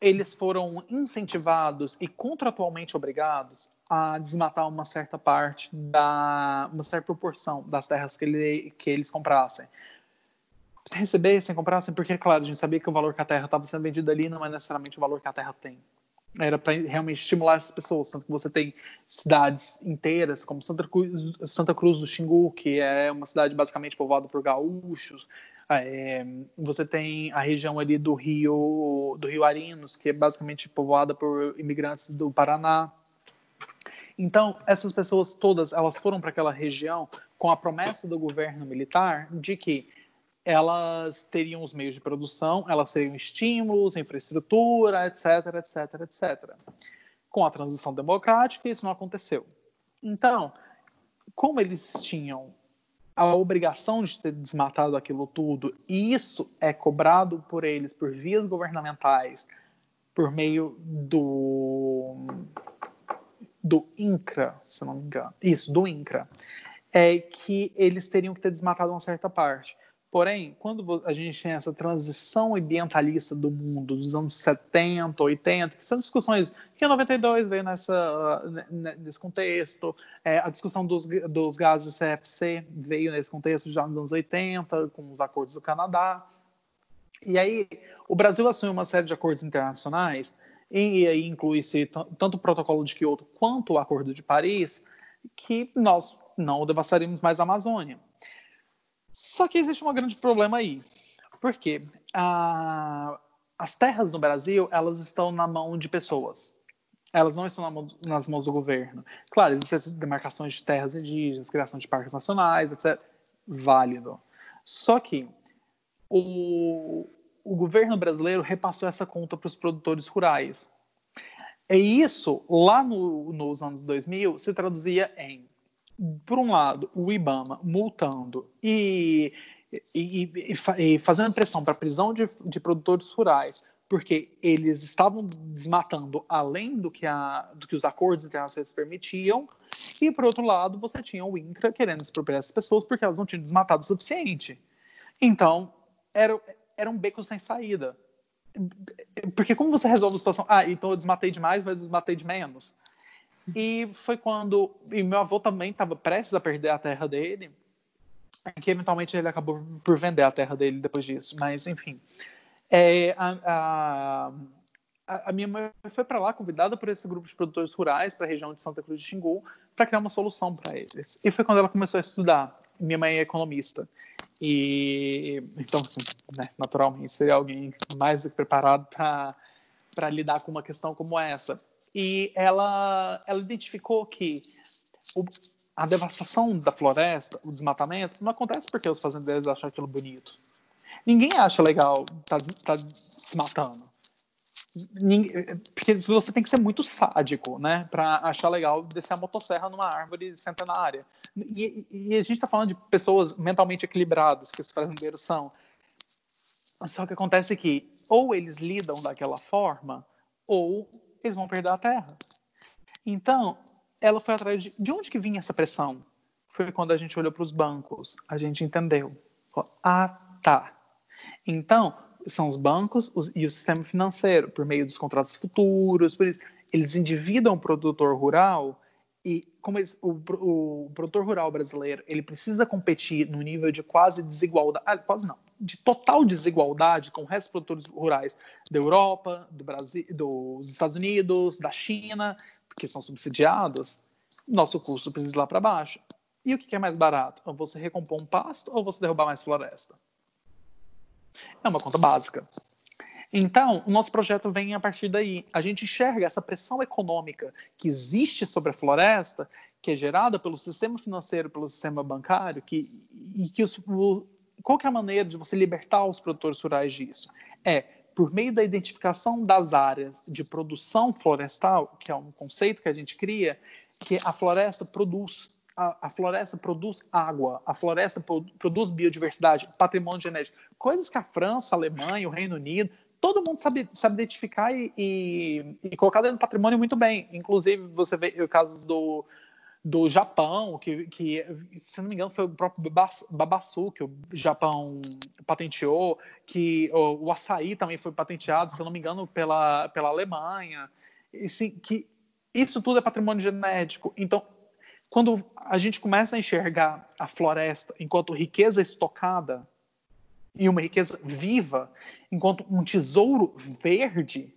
Speaker 6: eles foram incentivados e contratualmente obrigados a desmatar uma certa parte da uma certa proporção das terras que, ele, que eles comprassem recebessem, comprassem, porque, claro, a gente sabia que o valor que a terra estava sendo vendida ali não é necessariamente o valor que a terra tem. Era para realmente estimular as pessoas, tanto que você tem cidades inteiras, como Santa Cruz, Santa Cruz do Xingu, que é uma cidade basicamente povoada por gaúchos, é, você tem a região ali do Rio, do Rio Arinos, que é basicamente povoada por imigrantes do Paraná. Então, essas pessoas todas, elas foram para aquela região com a promessa do governo militar de que elas teriam os meios de produção, elas teriam estímulos, infraestrutura, etc, etc, etc. Com a transição democrática, isso não aconteceu. Então, como eles tinham a obrigação de ter desmatado aquilo tudo, e isso é cobrado por eles por vias governamentais, por meio do do INCRA, se não me engano, isso, do INCRA, é que eles teriam que ter desmatado uma certa parte. Porém, quando a gente tem essa transição ambientalista do mundo dos anos 70, 80, que são discussões que em 92 veio nessa, nesse contexto, é, a discussão dos, dos gases de CFC veio nesse contexto já nos anos 80, com os acordos do Canadá. E aí, o Brasil assume uma série de acordos internacionais, e aí inclui-se tanto o protocolo de Kyoto quanto o acordo de Paris, que nós não devastaremos mais a Amazônia. Só que existe um grande problema aí. Porque a, as terras no Brasil, elas estão na mão de pessoas. Elas não estão na mão, nas mãos do governo. Claro, existem demarcações de terras indígenas, criação de parques nacionais, etc. Válido. Só que o, o governo brasileiro repassou essa conta para os produtores rurais. E isso, lá no, nos anos 2000, se traduzia em por um lado, o IBAMA multando e, e, e, e fazendo pressão para a prisão de, de, produtores rurais, porque eles estavam desmatando além do que, a, do que os acordos internacionais permitiam, e por outro lado, você tinha o INCRA querendo expropriar essas pessoas porque elas não tinham desmatado o suficiente. Então, era, era um beco sem saída. Porque como você resolve a situação? Ah, então eu desmatei demais, mas eu desmatei de menos. E foi quando. E meu avô também estava prestes a perder a terra dele, que eventualmente ele acabou por vender a terra dele depois disso. Mas, enfim. É, a, a, a, minha mãe foi para lá convidada por esse grupo de produtores rurais para a região de Santa Cruz de Xingu para criar uma solução para eles. E foi quando ela começou a estudar. Minha mãe é economista. E então, assim, né, naturalmente seria alguém mais preparado para lidar com uma questão como essa. E ela, ela identificou que o, a devastação da floresta, o desmatamento, não acontece porque os fazendeiros acham aquilo bonito. Ninguém acha legal tá, tá desmatando. Ninguém, porque você tem que ser muito sádico, né, para achar legal descer a motosserra numa árvore centenária. E, e a gente está falando de pessoas mentalmente equilibradas que os fazendeiros são. Só que acontece que ou eles lidam daquela forma, ou eles vão perder a terra. Então, ela foi atrás de, de onde que vinha essa pressão? Foi quando a gente olhou para os bancos, a gente entendeu. Ah, tá. Então, são os bancos os, e o sistema financeiro, por meio dos contratos futuros, por isso, eles endividam o produtor rural e como eles, o, o, produtor rural brasileiro ele precisa competir no nível de quase desigualdade, ah, quase não, de total desigualdade com o resto dos produtores rurais da Europa, do Brasil, dos Estados Unidos, da China, porque são subsidiados, nosso custo precisa ir lá para baixo. E o que é mais barato? Ou você recompor um pasto ou você derrubar mais floresta? É uma conta básica. Então, o nosso projeto vem a partir daí. A gente enxerga essa pressão econômica que existe sobre a floresta, que é gerada pelo sistema financeiro, pelo sistema bancário, que, e que os, o, qual que é a maneira de você libertar os produtores rurais disso? É por meio da identificação das áreas de produção florestal, que é um conceito que a gente cria, que a floresta produz a, a, floresta produz água, a floresta pro, produz biodiversidade, patrimônio genético, coisas que a França, a Alemanha, o Reino Unido, todo mundo sabe, sabe identificar e, e, e colocar dentro do patrimônio muito bem. Inclusive, você vê casos do, do Japão, que, que, se não me engano, foi o próprio Babassu que o Japão patenteou, que o, o açaí também foi patenteado, se não me engano, pela, pela Alemanha. E, sim, que isso tudo é patrimônio genético. Então, quando a gente começa a enxergar a floresta enquanto riqueza estocada e uma riqueza viva, enquanto um tesouro verde,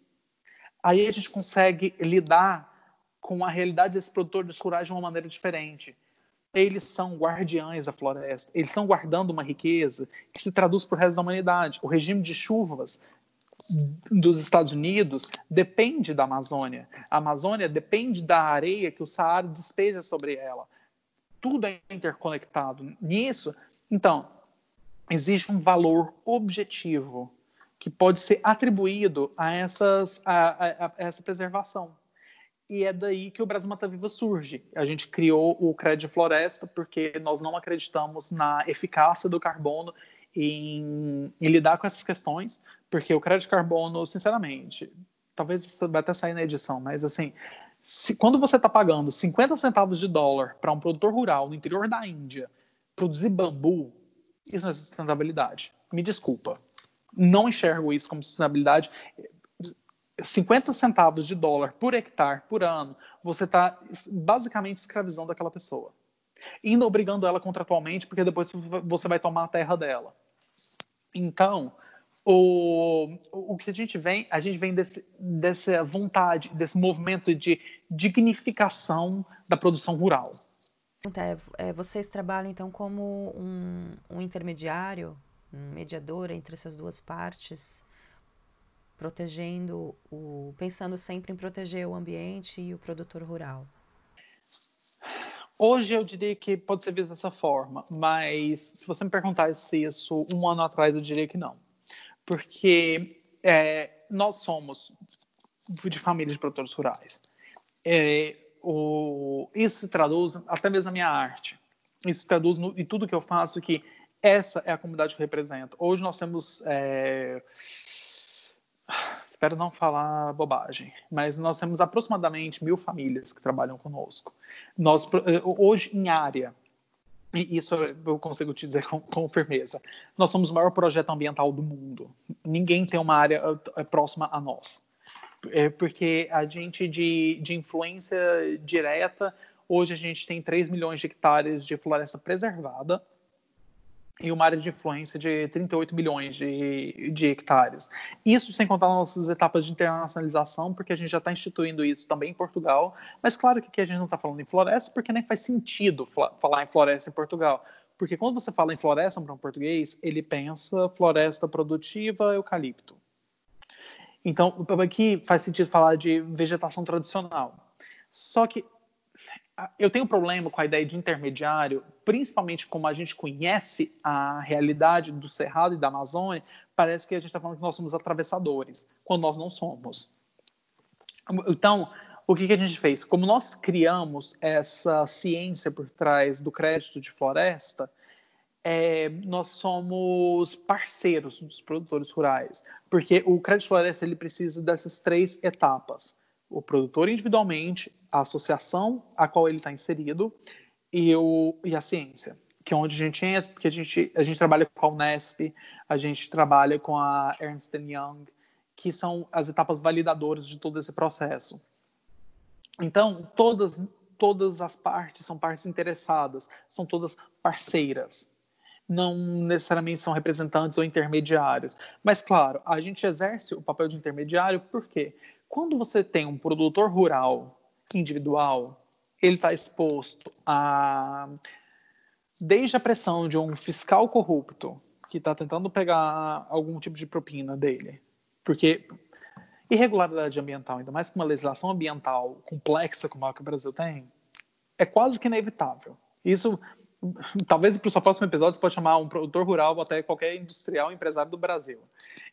Speaker 6: aí a gente consegue lidar com a realidade desses produtores rurais de uma maneira diferente. Eles são guardiães da floresta, eles estão guardando uma riqueza que se traduz para o resto da humanidade. O regime de chuvas dos Estados Unidos depende da Amazônia. A Amazônia depende da areia que o Saara despeja sobre ela. Tudo é interconectado nisso. Então, existe um valor objetivo que pode ser atribuído a, essas, a, a, a essa preservação. E é daí que o Brasil Mata Viva surge. A gente criou o Crédito Floresta porque nós não acreditamos na eficácia do carbono em, em, lidar com essas questões, porque o crédito carbono, sinceramente, talvez isso vai até sair na edição, mas assim, se, quando você está pagando 50 centavos de dólar para um produtor rural no interior da Índia produzir bambu, isso não é sustentabilidade. Me desculpa. Não enxergo isso como sustentabilidade. 50 centavos de dólar por hectare por ano, você está basicamente escravizando aquela pessoa. Indo obrigando ela contratualmente, porque depois você vai tomar a terra dela. Então, o, o que a gente vem, a gente vem desse, dessa vontade, desse movimento de dignificação da produção rural.
Speaker 1: É, é, vocês trabalham então como um, um intermediário, um mediador entre essas duas partes, protegendo o, pensando sempre em proteger o ambiente e o produtor rural.
Speaker 6: Hoje eu diria que pode ser visto dessa forma, mas se você me perguntasse isso um ano atrás, eu diria que não. Porque é, nós somos de famílias de produtores rurais. É, o, isso se traduz até mesmo na minha arte. Isso se traduz no, em tudo que eu faço, que essa é a comunidade que eu represento. Hoje nós temos é, espero não falar bobagem, mas nós temos aproximadamente mil famílias que trabalham conosco. Nós, hoje, em área, e isso eu consigo te dizer com, com, firmeza, nós somos o maior projeto ambiental do mundo. Ninguém tem uma área eh, próxima a nós. É porque a gente, de, de influência direta, hoje a gente tem 3 milhões de hectares de floresta preservada, e uma área de influência de 38 milhões de, de hectares. Isso sem contar nossas etapas de internacionalização, porque a gente já está instituindo isso também em Portugal. Mas claro que aqui a gente não está falando em floresta, porque nem faz sentido falar em floresta em Portugal. Porque quando você fala em floresta para um português, ele pensa floresta produtiva, eucalipto. Então, aqui faz sentido falar de vegetação tradicional. Só que eu tenho um problema com a ideia de intermediário, principalmente como a gente conhece a realidade do Cerrado e da Amazônia, parece que a gente está falando que nós somos atravessadores, quando nós não somos. Então, o que, que a gente fez? Como nós criamos essa ciência por trás do crédito de floresta, é, nós somos parceiros dos produtores rurais, porque o crédito floresta ele precisa dessas três etapas: o produtor individualmente, a associação a qual ele está inserido e, o, e a ciência, que é onde a gente entra, porque a gente, a gente trabalha com a Unesp, a gente trabalha com a Ernst Young, que são as etapas validadoras de todo esse processo. Então, todas, todas as partes são partes interessadas, são todas parceiras. Não necessariamente são representantes ou intermediários. Mas, claro, a gente exerce o papel de intermediário porque quando você tem um produtor rural individual, ele está exposto a desde a pressão de um fiscal corrupto que está tentando pegar algum tipo de propina dele, porque irregularidade ambiental, ainda mais com uma legislação ambiental complexa como a que o Brasil tem, é quase que inevitável. Isso, talvez para o próximo episódio você pode chamar um produtor rural ou até qualquer industrial empresário do Brasil.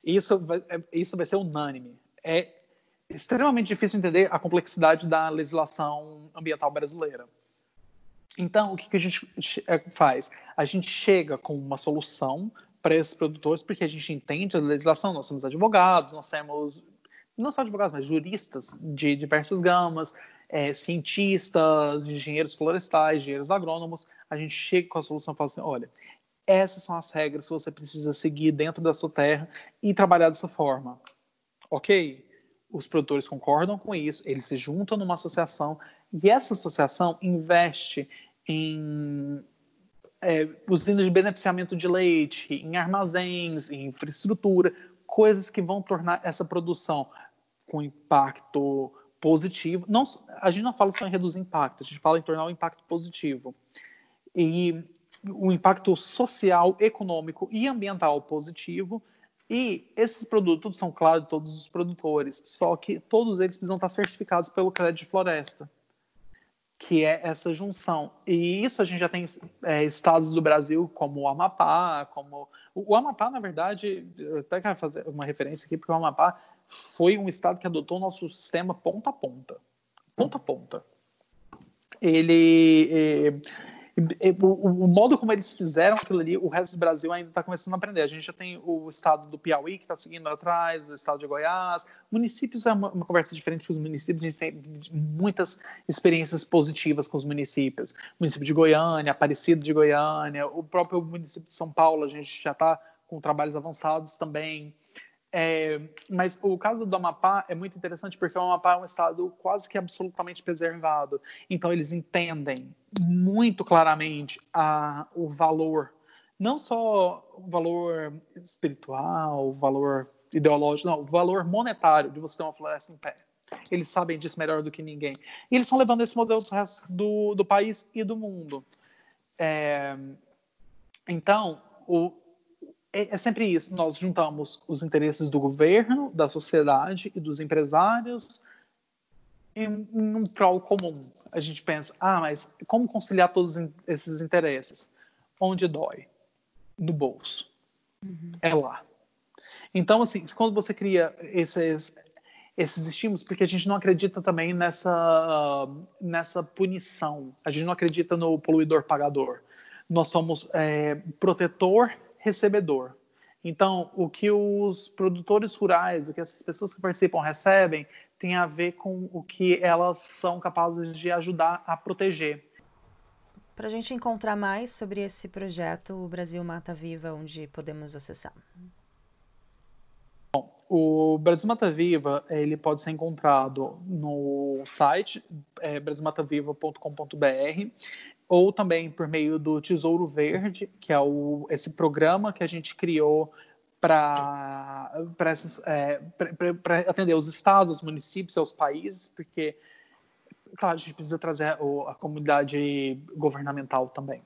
Speaker 6: Isso vai, é, isso vai ser unânime. É extremamente difícil entender a complexidade da legislação ambiental brasileira. Então, o que, que a gente é, faz? A gente chega com uma solução para esses produtores, porque a gente entende a legislação, nós somos advogados, nós temos, não só advogados, mas juristas de diversas gamas, é, cientistas, engenheiros florestais, engenheiros agrônomos, a gente chega com a solução e fala assim, olha, essas são as regras que você precisa seguir dentro da sua terra e trabalhar dessa forma. Ok? Os produtores concordam com isso, eles se juntam numa associação e essa associação investe em é, usinas de beneficiamento de leite, em armazéns, em infraestrutura, coisas que vão tornar essa produção com impacto positivo. Não, a gente não fala só em reduzir impacto, a gente fala em tornar o impacto positivo. E o impacto social, econômico e ambiental positivo. E esses produtos são, claro, todos os produtores, só que todos eles precisam estar certificados pelo crédito de floresta que é essa junção. E isso a gente já tem é, estados do Brasil como o Amapá, como o, Amapá, na verdade, eu até quero fazer uma referência aqui porque o Amapá foi um estado que adotou o nosso sistema ponta a ponta, ponta a ponta. Ele é, o, o, modo como eles fizeram aquilo ali, o resto do Brasil ainda está começando a aprender. A gente já tem o estado do Piauí que está seguindo atrás, o estado de Goiás. Municípios é uma, uma conversa diferente com os municípios, a gente tem muitas experiências positivas com os municípios. Município de Goiânia, Aparecido de Goiânia, o próprio município de São Paulo, a gente já está com trabalhos avançados também. É, mas o caso do Amapá é muito interessante porque o Amapá é um estado quase que absolutamente preservado. Então eles entendem muito claramente a, o valor, não só o valor espiritual, o valor ideológico, não, o valor monetário de você ter uma floresta em pé. Eles sabem disso melhor do que ninguém. E eles estão levando esse modelo para o resto do, do país e do mundo. É, então, o, é, é sempre isso. Nós juntamos os interesses do governo, da sociedade e dos empresários em, em um prol comum. A gente pensa, ah, mas como conciliar todos esses interesses? Onde dói? No bolso. Uhum. É lá. Então, assim, quando você cria esses, esses estímulos, porque a gente não acredita também nessa, nessa punição, a gente não acredita no poluidor pagador. Nós somos é, protetor recebedor. Então, o que os produtores rurais, o que essas pessoas que participam recebem, tem a ver com o que elas são capazes de ajudar a proteger.
Speaker 1: Para a gente encontrar mais sobre esse projeto, o Brasil Mata Viva, onde podemos acessar?
Speaker 6: Bom, o Brasil Mata Viva ele pode ser encontrado no site é, brasilmataviva.com.br ou também por meio do Tesouro Verde, que é o, esse programa que a gente criou para é, atender os estados, os municípios os países, porque, claro, a gente precisa trazer a, a comunidade governamental também.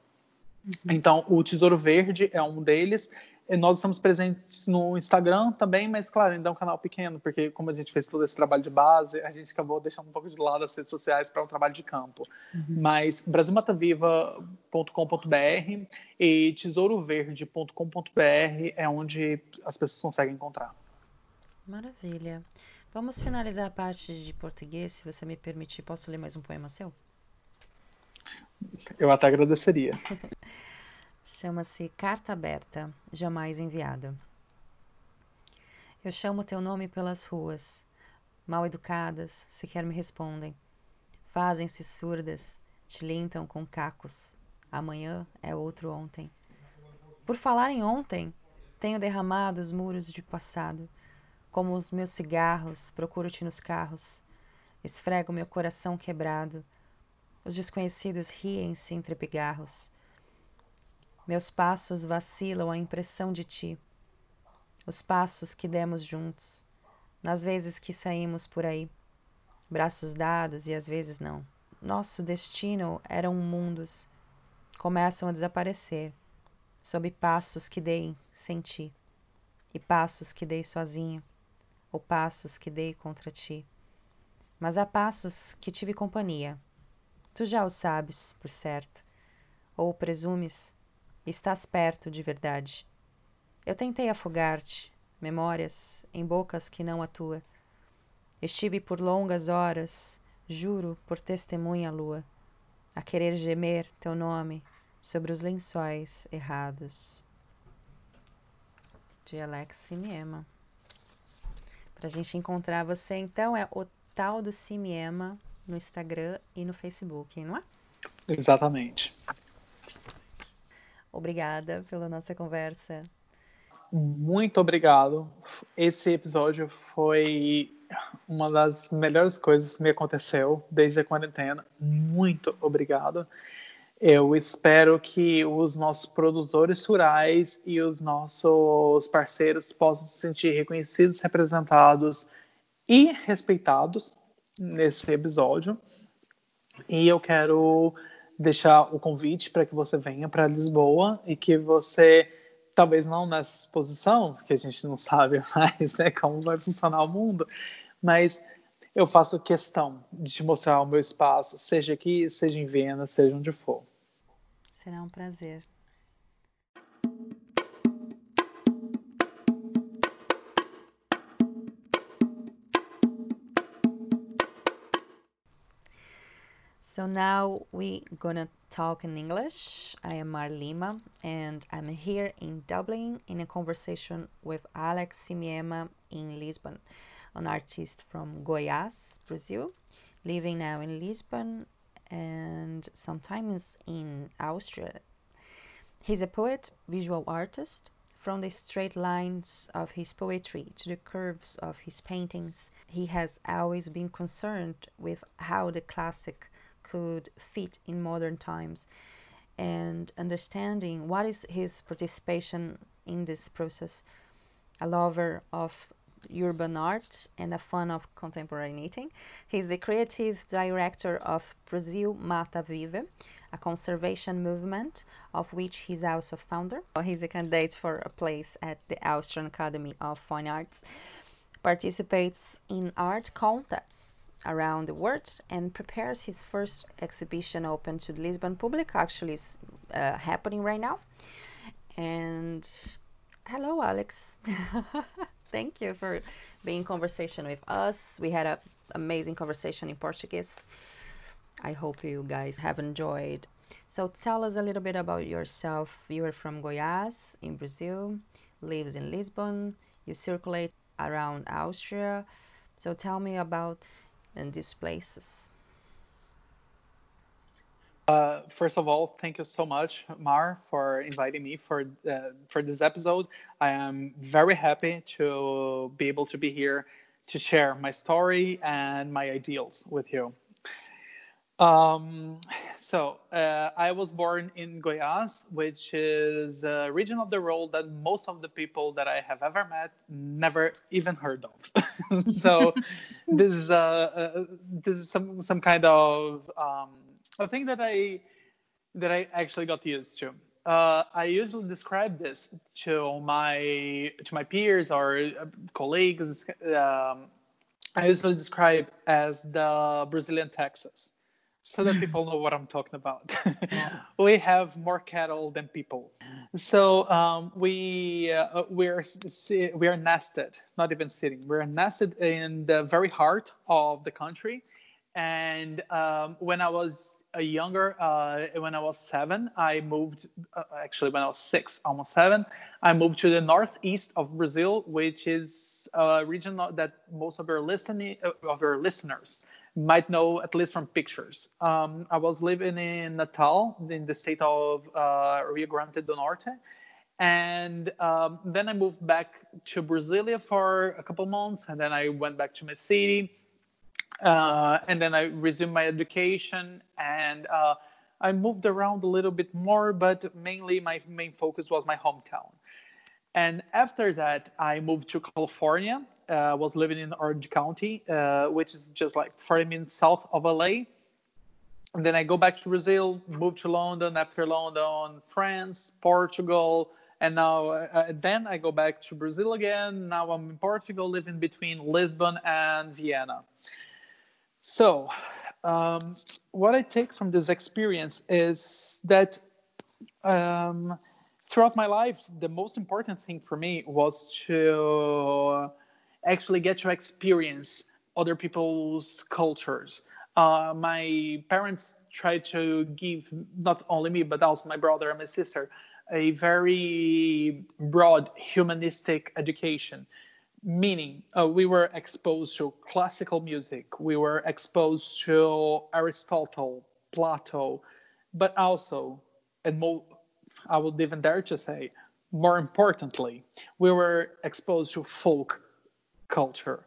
Speaker 6: Uhum. Então, o Tesouro Verde é um deles, nós estamos presentes no Instagram também, mas claro, ainda é um canal pequeno, porque como a gente fez todo esse trabalho de base, a gente acabou deixando um pouco de lado as redes sociais para um trabalho de campo. Uhum. Mas brasilmataviva.com.br e tesouroverde.com.br é onde as pessoas conseguem encontrar.
Speaker 1: Maravilha. Vamos finalizar a parte de português, se você me permitir. Posso ler mais um poema seu?
Speaker 6: Eu até agradeceria.
Speaker 1: Chama-se Carta Aberta, Jamais Enviada. Eu chamo teu nome pelas ruas, mal educadas, sequer me respondem. Fazem-se surdas, tilintam com cacos. Amanhã é outro ontem. Por falar em ontem, tenho derramado os muros de passado. Como os meus cigarros, procuro-te nos carros. Esfrego meu coração quebrado. Os desconhecidos riem-se entre pigarros. Meus passos vacilam a impressão de ti. Os passos que demos juntos, nas vezes que saímos por aí, braços dados e às vezes não. Nosso destino eram mundos, começam a desaparecer, sob passos que dei sem ti, e passos que dei sozinho, ou passos que dei contra ti. Mas há passos que tive companhia. Tu já o sabes, por certo, ou presumes, estás perto de verdade. Eu tentei afogar-te, memórias, em bocas que não a tua. Estive por longas horas, juro por testemunha lua, a querer gemer teu nome sobre os lençóis errados. De Alex Simiema. Pra gente encontrar você, então, é o tal do Simiema no Instagram e no Facebook, não é?
Speaker 6: Exatamente.
Speaker 1: Obrigada pela nossa conversa.
Speaker 6: Muito obrigado. Esse episódio foi uma das melhores coisas que me aconteceu desde a quarentena. Muito obrigado. Eu espero que os nossos produtores rurais e os nossos parceiros possam se sentir reconhecidos, representados e respeitados nesse episódio. E eu quero deixar o convite para que você venha para Lisboa e que você, talvez não nessa exposição, que a gente não sabe mais né, como vai funcionar o mundo, mas eu faço questão de te mostrar o meu espaço, seja aqui, seja em Viena, seja onde for.
Speaker 1: Será um prazer. So now we're gonna talk in English. I am Mar Lima and I'm here in Dublin in a conversation with Alex Simiema in Lisbon, an artist from Goiás, Brazil, living now in Lisbon and sometimes in Austria. He's a poet, visual artist. From the straight lines of his poetry to the curves of his paintings, he has always been concerned with how the classic could fit in modern times and understanding what is his participation in this process. A lover of urban art and a fan of contemporary knitting. He's the creative director of Brazil Mata Viva, a conservation movement of which he's also founder. He's a candidate for a place at the Austrian Academy of Fine Arts, participates in art contests around the world and prepares his first exhibition open to the Lisbon public. Actually, is uh, happening right now. And hello, Alex. Thank you for being in conversation with us. We had an amazing conversation in Portuguese. I hope you guys have enjoyed. So tell us a little bit about yourself. You are from Goiás in Brazil, lives in Lisbon. You circulate around Austria. So tell me about in these places?
Speaker 6: Uh, first of all, thank you so much, Mar, for inviting me for uh, for this episode. I am very happy to be able to be here to share my story and my ideals with you. Um, so uh, I was born in Goiás, which is a region of the world that most of the people that I have ever met never even heard of. so this is a, this is some some kind of um, a thing that I that I actually got used to. Uh, I usually describe this to my to my peers or uh, colleagues. Um, I usually describe as the Brazilian Texas so that people know what I'm talking about. we have more cattle than people, so um, we uh, we're we are nested, not even sitting. We're nested in the very heart of the country, and um, when I was a younger, uh, when I was seven, I moved. Uh, actually, when I was six, almost seven, I moved to the northeast of Brazil, which is a region that most of your listening uh, of your listeners might know at least from pictures. Um, I was living in Natal, in the state of uh, Rio Grande do Norte, and um, then I moved back to Brasilia for a couple months, and then I went back to my city, uh, and then I resumed my education, and uh, I moved around a little bit more, but mainly my main focus was my hometown. And after that, I moved to California uh, was living in Orange County, uh, which is just like 40 minutes south of LA. And then I go back to Brazil, move to London, after London, France, Portugal, and now uh, then I go back to Brazil again. Now I'm in Portugal, living between Lisbon and Vienna. So Um, what I take from this experience is that um, throughout my life, the most important thing for me was to actually get to experience other people's cultures. Uh, my parents tried to give not only me but also my brother and my sister a very broad humanistic education meaning uh, we were exposed to classical music we were exposed to aristotle plato but also and more i would even dare to say more importantly we were exposed to folk culture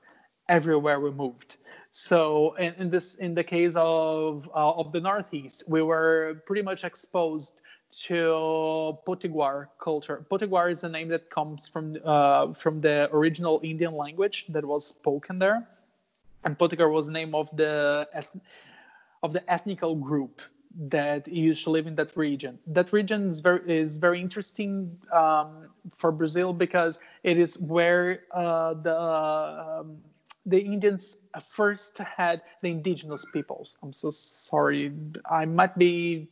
Speaker 6: everywhere we moved so in, in this in the case of uh, of the northeast we were pretty much exposed to Potiguar culture. Potiguar is a name that comes from uh, from the original Indian language that was spoken there, and Potiguar was the name of the of the ethnical group that used to live in that region. That region is very is very interesting um, for Brazil because it is where uh, the um, the Indians first had the indigenous peoples. I'm so sorry. I might be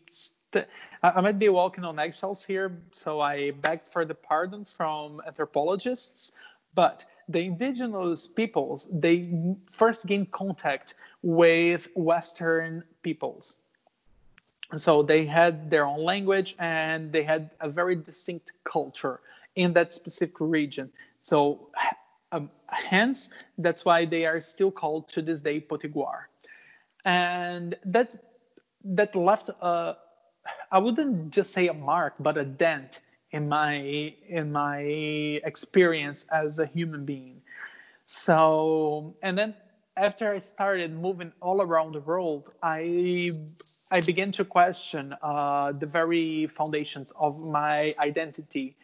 Speaker 6: I might be walking on eggshells here, so I begged for the pardon from anthropologists. But the indigenous peoples, they first gained contact with Western peoples. So they had their own language and they had a very distinct culture in that specific region. So, um, hence, that's why they are still called to this day Potiguar. And that that left a, I wouldn't just say a mark, but a dent in my in my experience as a human being. So, and then after I started moving all around the world, I I began to question uh, the very foundations of my identity,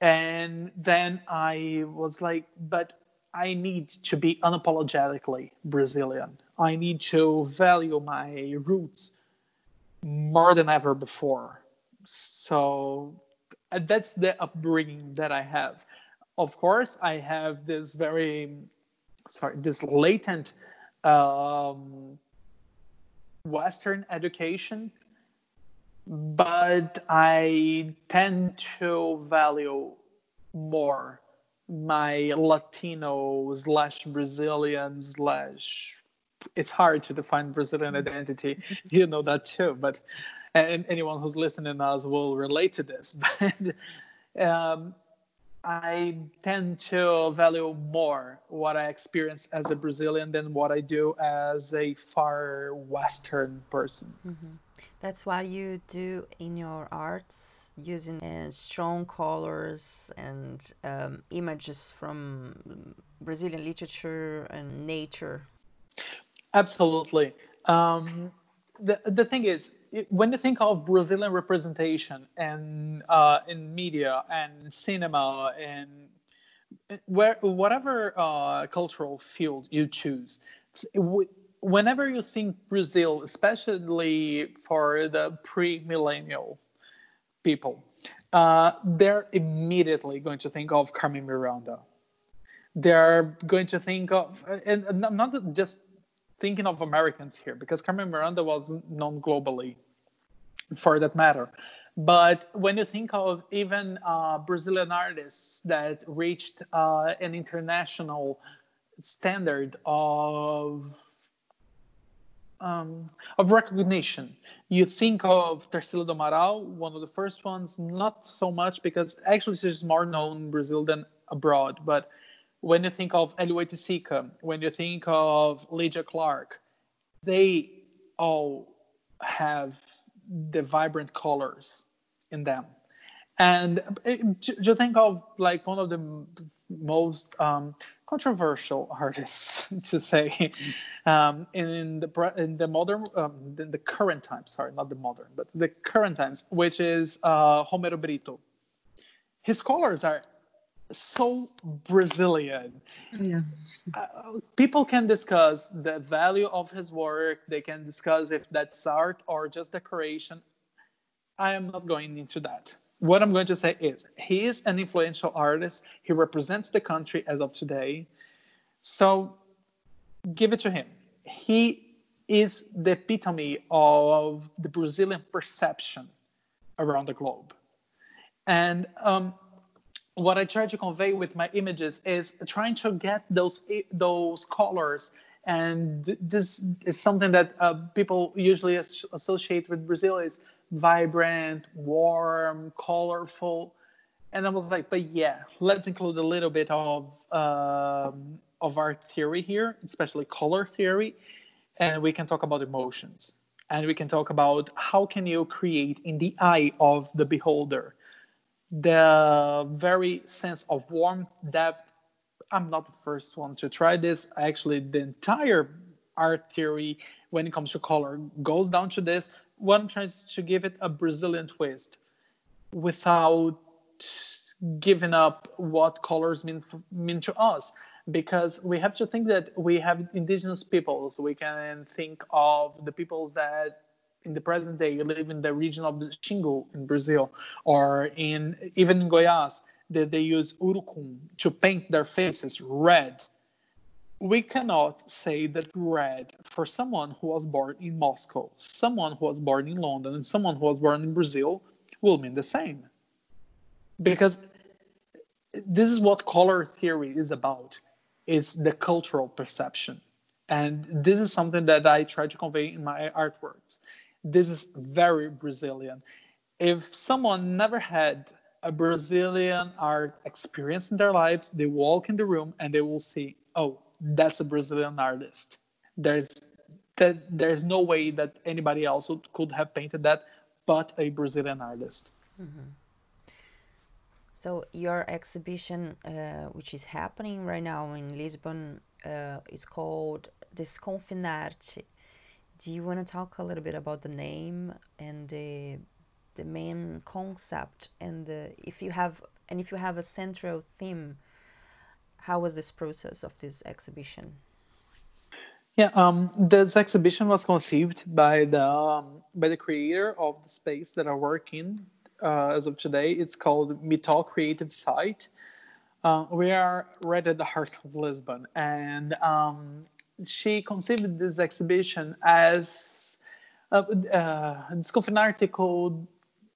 Speaker 6: and then I was like, but I need to be unapologetically Brazilian. I need to value my roots more than ever before. So uh, that's the upbringing that I have. Of course, I have this very, sorry, this latent um, Western education, but I tend to value more my Latino slash Brazilian slash it's hard to define Brazilian identity. you know that too, but and anyone who's listening us will relate to this. But um, I tend to value more what I experience as a Brazilian than what I do as a far Western person.
Speaker 1: Mm-hmm. That's what you do in your arts, using uh, strong colors and um, images from Brazilian literature and nature.
Speaker 6: Absolutely. Um, the, the thing is, it, when you think of Brazilian representation and uh, in media and cinema and where whatever uh, cultural field you choose, whenever you think Brazil, especially for the pre-millennial people, uh, they're immediately going to think of Carmen Miranda. They're going to think of, and not just thinking of Americans here because Carmen Miranda was known globally for that matter. But when you think of even uh, Brazilian artists that reached uh, an international standard of um, of recognition, you think of Tarsila do Amaral, one of the first ones. Not so much because actually she's more known in Brazil than abroad, but when you think of Hélio Oiticica, when you think of Lydia Clark, they all have the vibrant colors in them. And you think of like one of the most um, controversial artists to say um, in the in the modern um, in the current times. Sorry, not the modern, but the current times, which is uh, Romero Brito. His colors are so Brazilian.
Speaker 4: Yeah.
Speaker 6: Uh, people can discuss the value of his work. They can discuss if that's art or just decoration. I am not going into that. What I'm going to say is he is an influential artist. He represents the country as of today. So give it to him. He is the epitome of the Brazilian perception around the globe. And um, what I try to convey with my images is trying to get those those colors. And this is something that uh, people usually associate with Brazil is vibrant, warm, colorful. And I was like, but yeah, let's include a little bit of um, of art theory here, especially color theory, and we can talk about emotions and we can talk about how can you create in the eye of the beholder the very sense of warmth depth i'm not the first one to try this. Actually the entire art theory when it comes to color goes down to this. One tries to give it a brazilian twist without giving up what colors mean mean to us. Because we have to think that we have indigenous peoples. We can think of the peoples that in the present day you live in the region of the Xingu in Brazil, or in even in Goiás, that they use urucum to paint their faces red. We cannot say that red for someone who was born in Moscow, someone who was born in London, and someone who was born in Brazil will mean the same. Because this is what color theory is about is the cultural perception. And this is something that I try to convey in my artworks. This is very Brazilian. If someone never had a Brazilian art experience in their lives, they walk in the room and they will see, oh, that's a Brazilian artist. There's that there's no way that anybody else could have painted that but a Brazilian artist. Mm-hmm.
Speaker 1: So your exhibition, uh, which is happening right now in Lisbon, uh, is called Desconfinarte. Do you want to talk a little bit about the name and the the main concept and the, if you have and if you have a central theme? How was this process of this exhibition?
Speaker 6: Yeah, um, this exhibition was conceived by the um, by the creator of the space that I work in, uh, as of today. It's called Mital Creative Site. Uh, we are right at the heart of Lisbon, and um, she conceived this exhibition as uh, uh, Desconfinarte could,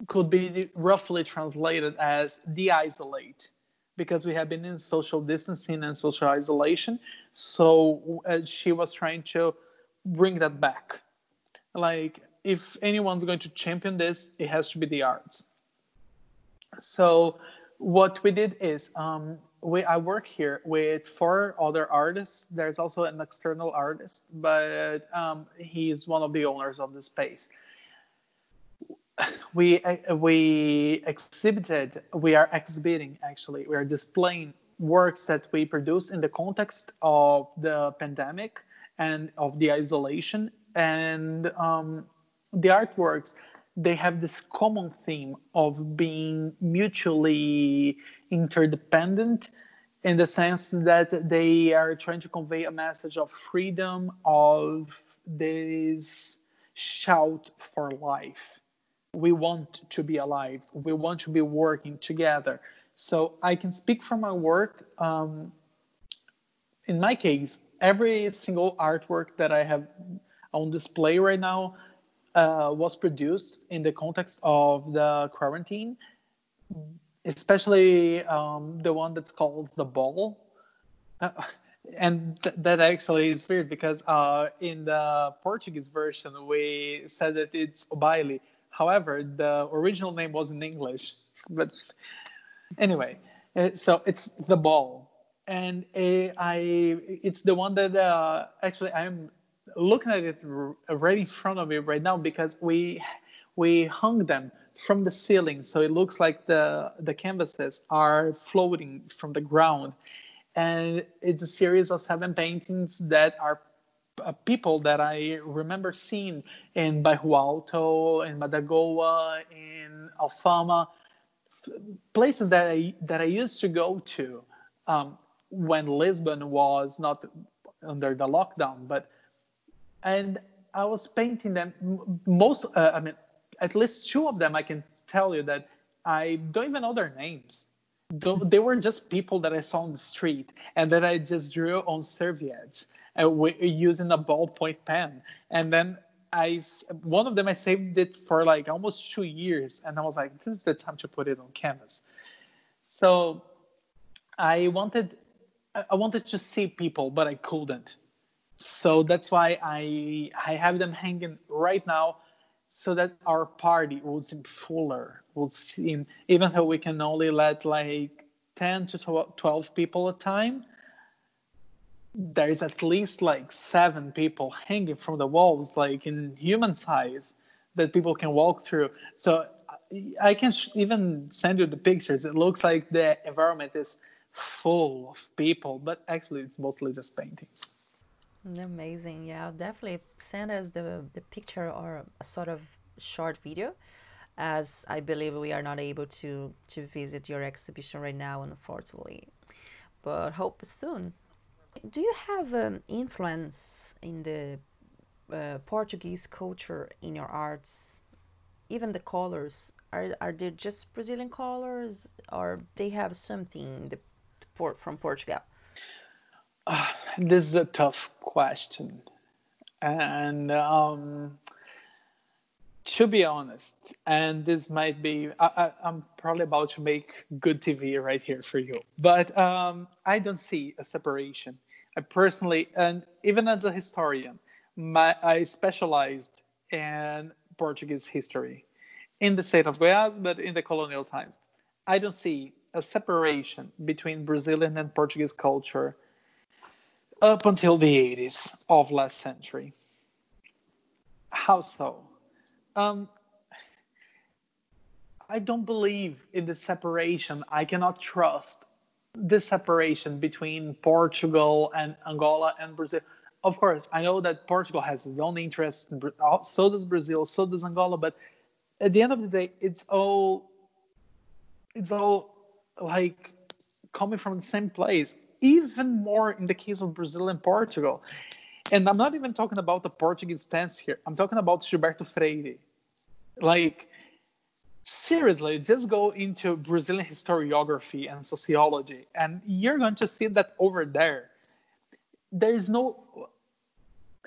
Speaker 6: could be roughly translated as de-isolate because we have been in social distancing and social isolation. So uh, she was trying to bring that back. Like, if anyone's going to champion this, it has to be the arts. So what we did is um, we I work here with four other artists. There's also an external artist, but um, he's one of the owners of the space. We we exhibited. We are exhibiting actually. We are displaying works that we produce in the context of the pandemic and of the isolation and um, the artworks they have this common theme of being mutually interdependent in the sense that they are trying to convey a message of freedom of this shout for life. We want to be alive. We want to be working together. So i can speak from my work. Um, in my case every single artwork that i have on display right now uh, was produced in the context of the quarantine, especially um, the one that's called the ball. Uh, and th- that actually is weird because uh, in the Portuguese version we said that it's o baile. However, the original name was in English. But anyway, uh, so it's the ball, and uh, I it's the one that uh, actually I'm looking at it right in front of me right now because we we hung them from the ceiling. So it looks like the the canvases are floating from the ground. And it's a series of seven paintings that are uh, people that I remember seeing in Bairro Alto, in Madagoa, in Alfama, places that I that I used to go to um, when Lisbon was not under the lockdown, but and I was painting them. Most, uh, I mean, at least two of them, I can tell you that I don't even know their names. they were just people that I saw on the street and that I just drew on serviettes uh, using a ballpoint pen. And then I, one of them, I saved it for like almost two years, and I was like, this is the time to put it on canvas. So I wanted, I wanted to see people, but I couldn't. So that's why I, I have them hanging right now so that our party will seem fuller, will seem, even though we can only let like 10 to 12 people a time, there is at least like seven people hanging from the walls, like in human size, that people can walk through. So I can even send you the pictures. It looks like the environment is full of people, but actually it's mostly just paintings.
Speaker 1: Amazing. Yeah, definitely send us the, the picture or a sort of short video as I believe we are not able to, to visit your exhibition right now, unfortunately. But hope soon. Do you have um, influence in the uh, Portuguese culture in your arts? Even the colors are are they just Brazilian colors, or they have something the port from Portugal?
Speaker 6: Uh, this is a tough question, and um, to be honest, and this might be, I, am probably about to make good TV right here for you, but um, I don't see a separation I personally, and even as a historian, my, I specialized in Portuguese history in the state of Goiás, but in the colonial times. I don't see a separation between Brazilian and Portuguese culture up until the 80s of last century. How so? Um, I don't believe in the separation. I cannot trust this separation between Portugal and Angola and Brazil. Of course, I know that Portugal has its own interests, so does Brazil, so does Angola, but at the end of the day, it's all it's all like coming from the same place. Even more in the case of Brazil and Portugal. And I'm not even talking about the Portuguese stance here. I'm talking about Gilberto Freire. Like seriously just go into brazilian historiography and sociology and you're going to see that over there there's no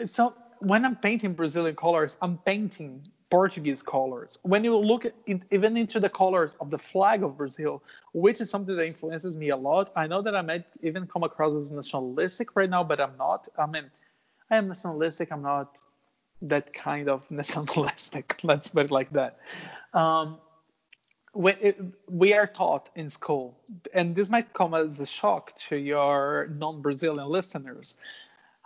Speaker 6: so when i'm painting brazilian colors i'm painting portuguese colors. When you look even into the colors of the flag of brazil which is something that influences me a lot. I know that i might even come across as nationalistic right now but i'm not. I mean i am nationalistic. I'm not that kind of nationalistic. Let's put it like that. Um, we, it, we are taught in school, and this might come as a shock to your non Brazilian listeners,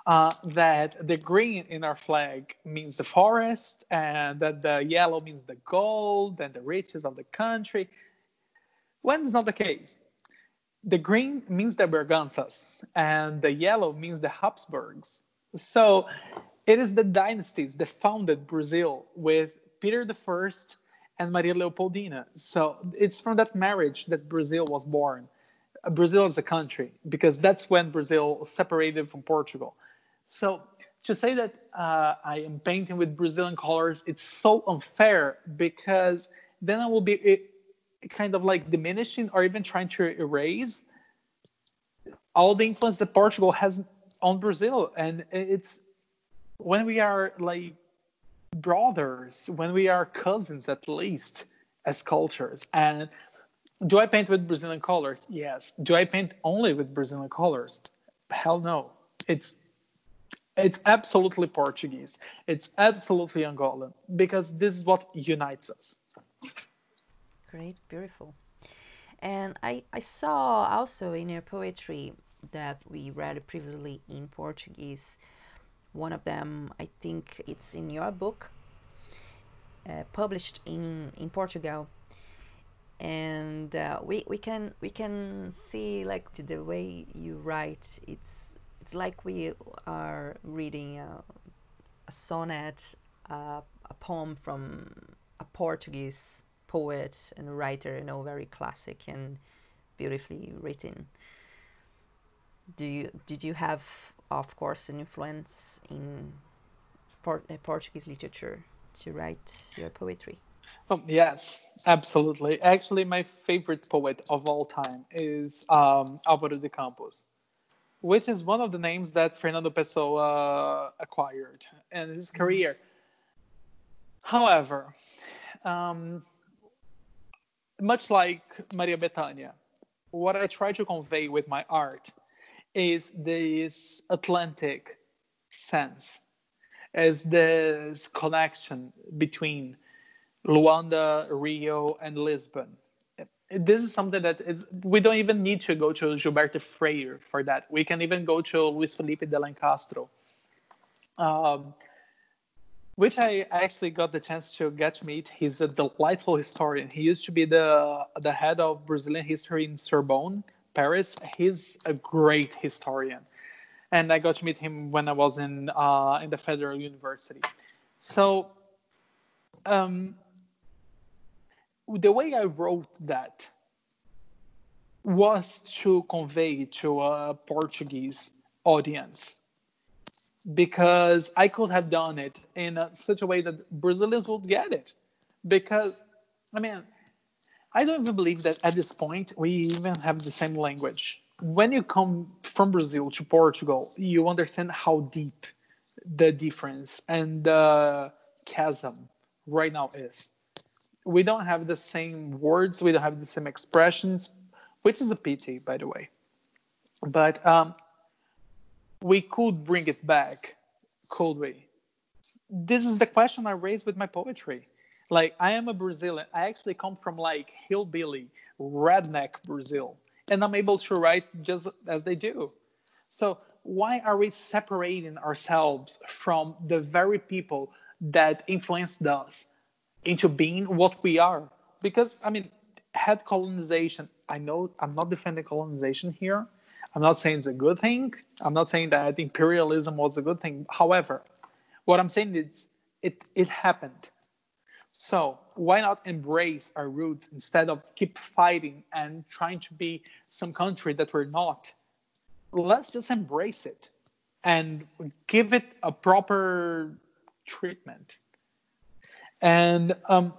Speaker 6: uh, that the green in our flag means the forest, and that the yellow means the gold and the riches of the country. When it's not the case, the green means the Braganças, and the yellow means the Habsburgs. So it is the dynasties that founded Brazil with Peter the First and Maria Leopoldina. So it's from that marriage that Brazil was born. Brazil as a country, because that's when Brazil separated from Portugal. So to say that uh, I am painting with Brazilian colors, it's so unfair because then I will be eh, kind of like diminishing or even trying to erase all the influence that Portugal has on Brazil. And it's when we are like brothers, when we are cousins at least as cultures. And do I paint with Brazilian colors? Yes. Do I paint only with Brazilian colors? Hell no. It's it's absolutely Portuguese. It's absolutely Angolan because this is what unites us.
Speaker 1: Great, beautiful. And I, I saw also in your poetry that we read previously in Portuguese one of them, I think it's in your book, uh, published in in Portugal, and uh, we we can we can see like the way you write. It's it's like we are reading a, a sonnet, uh, a poem from a Portuguese poet and writer, you know, very classic and beautifully written. Do you did you have of course, an influence in Port- uh, Portuguese literature to write your poetry?
Speaker 6: Oh, yes, absolutely. Actually, my favorite poet of all time is um, Álvaro de Campos, which is one of the names that Fernando Pessoa acquired in his career. However, um, much like Maria Bethânia, what I try to convey with my art is this Atlantic sense, is this connection between Luanda, Rio, and Lisbon. This is something that is, we don't even need to go to Gilberto Freire for that. We can even go to Luis Felipe de Lencastre, um, which I actually got the chance to get to meet. He's a delightful historian. He used to be the the head of Brazilian history in Sorbonne, Paris. He's a great historian, and I got to meet him when I was in uh, in the Federal University. So. Um, the way I wrote that was to convey to a Portuguese audience because I could have done it in a, such a way that Brazilians would get it. Because, I mean, I don't even believe that at this point we even have the same language. When you come from Brazil to Portugal, you understand how deep the difference and the chasm right now is we don't have the same words, we don't have the same expressions, which is a pity, by the way. But um, we could bring it back, could we? This is the question I raised with my poetry. Like, I am a Brazilian. I actually come from like hillbilly, redneck Brazil, and I'm able to write just as they do. So, why are we separating ourselves from the very people that influenced us? Into being what we are. Because, I mean, had colonization, I know I'm not defending colonization here. I'm not saying it's a good thing. I'm not saying that imperialism was a good thing. However, what I'm saying is it, it happened. So why not embrace our roots instead of keep fighting and trying to be some country that we're not? Let's just embrace it and give it a proper treatment. And um,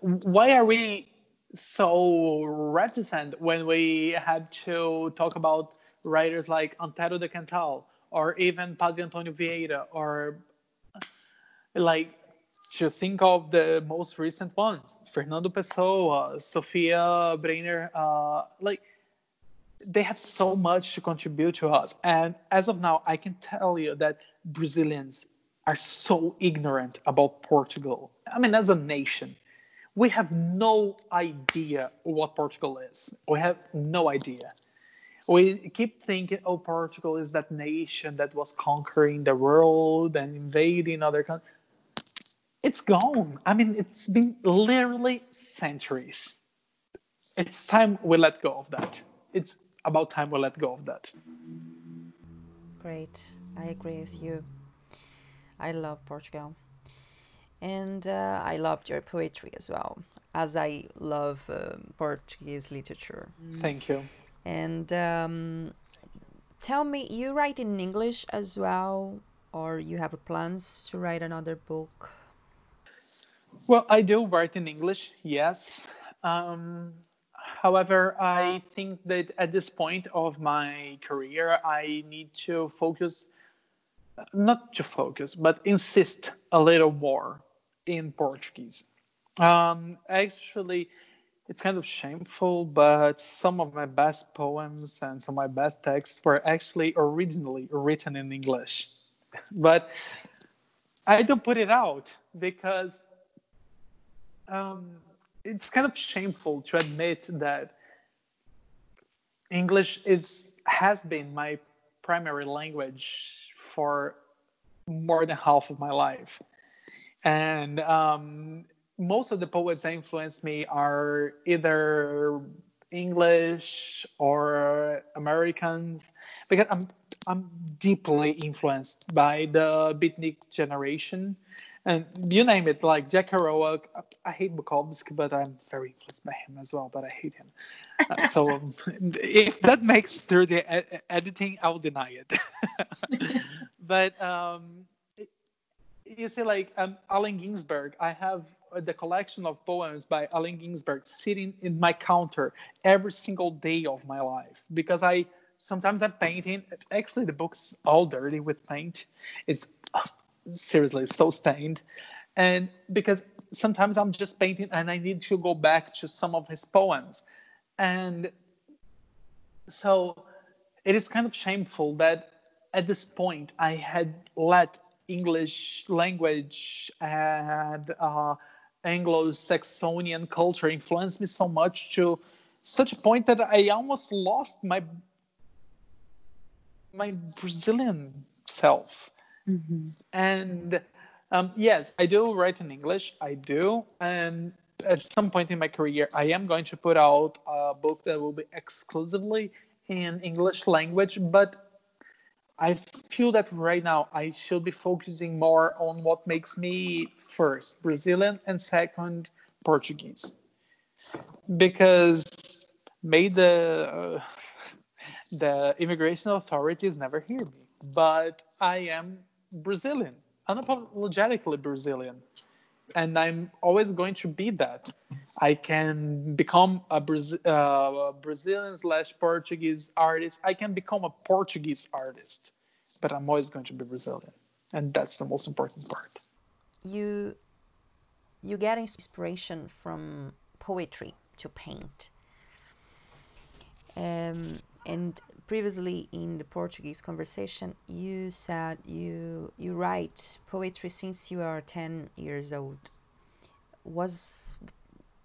Speaker 6: why are we so reticent when we had to talk about writers like Antero de Cantal or even Padre Antonio Vieira or like to think of the most recent ones, Fernando Pessoa, Sofia Brainer, uh, like they have so much to contribute to us. And as of now, I can tell you that Brazilians are so ignorant about Portugal. I mean, as a nation, we have no idea what Portugal is. We have no idea. We keep thinking, oh, Portugal is that nation that was conquering the world and invading other countries. It's gone. I mean, it's been literally centuries. It's time we let go of that. It's about time we let go of that.
Speaker 1: Great. I agree with you. I love Portugal. And uh, I loved your poetry as well, as I love um, Portuguese literature.
Speaker 6: Thank you.
Speaker 1: And um, tell me, you write in English as well, or you have plans to write another book?
Speaker 6: Well, I do write in English, yes. Um, however, I think that at this point of my career, I need to focus not to focus, but insist a little more in Portuguese. Um, actually, it's kind of shameful, but some of my best poems and some of my best texts were actually originally written in English. but I don't put it out because um, it's kind of shameful to admit that English is has been my primary language for more than half of my life. And um, most of the poets that influenced me are either English or Americans because I'm I'm deeply influenced by the beatnik generation and you name it, like Jack Kerouac. I hate Bukowski, but I'm very influenced by him as well. But I hate him. Uh, so um, if that makes through the editing, I'll deny it. but um, you see, like um, Allen Ginsberg, I have the collection of poems by Allen Ginsberg sitting in my counter every single day of my life because I sometimes I'm painting. Actually, the book's all dirty with paint. It's seriously so stained, and because sometimes I'm just painting and I need to go back to some of his poems, and so it is kind of shameful that at this point I had let English language and uh, Anglo-Saxonian culture influence me so much to such a point that I almost lost my my Brazilian self.
Speaker 5: Mm-hmm.
Speaker 6: And um, yes, I do write in English. I do, and at some point in my career, I am going to put out a book that will be exclusively in English language. But I feel that right now I should be focusing more on what makes me first Brazilian and second Portuguese, because may the uh, the immigration authorities never hear me, but I am Brazilian, unapologetically Brazilian, and I'm always going to be that. I can become a uh, Brazilian slash Portuguese artist. I can become a Portuguese artist, but I'm always going to be Brazilian, and that's the most important part.
Speaker 1: You you get inspiration from poetry to paint. Um, and previously in the Portuguese conversation, you said you you write poetry since you are ten years old. Was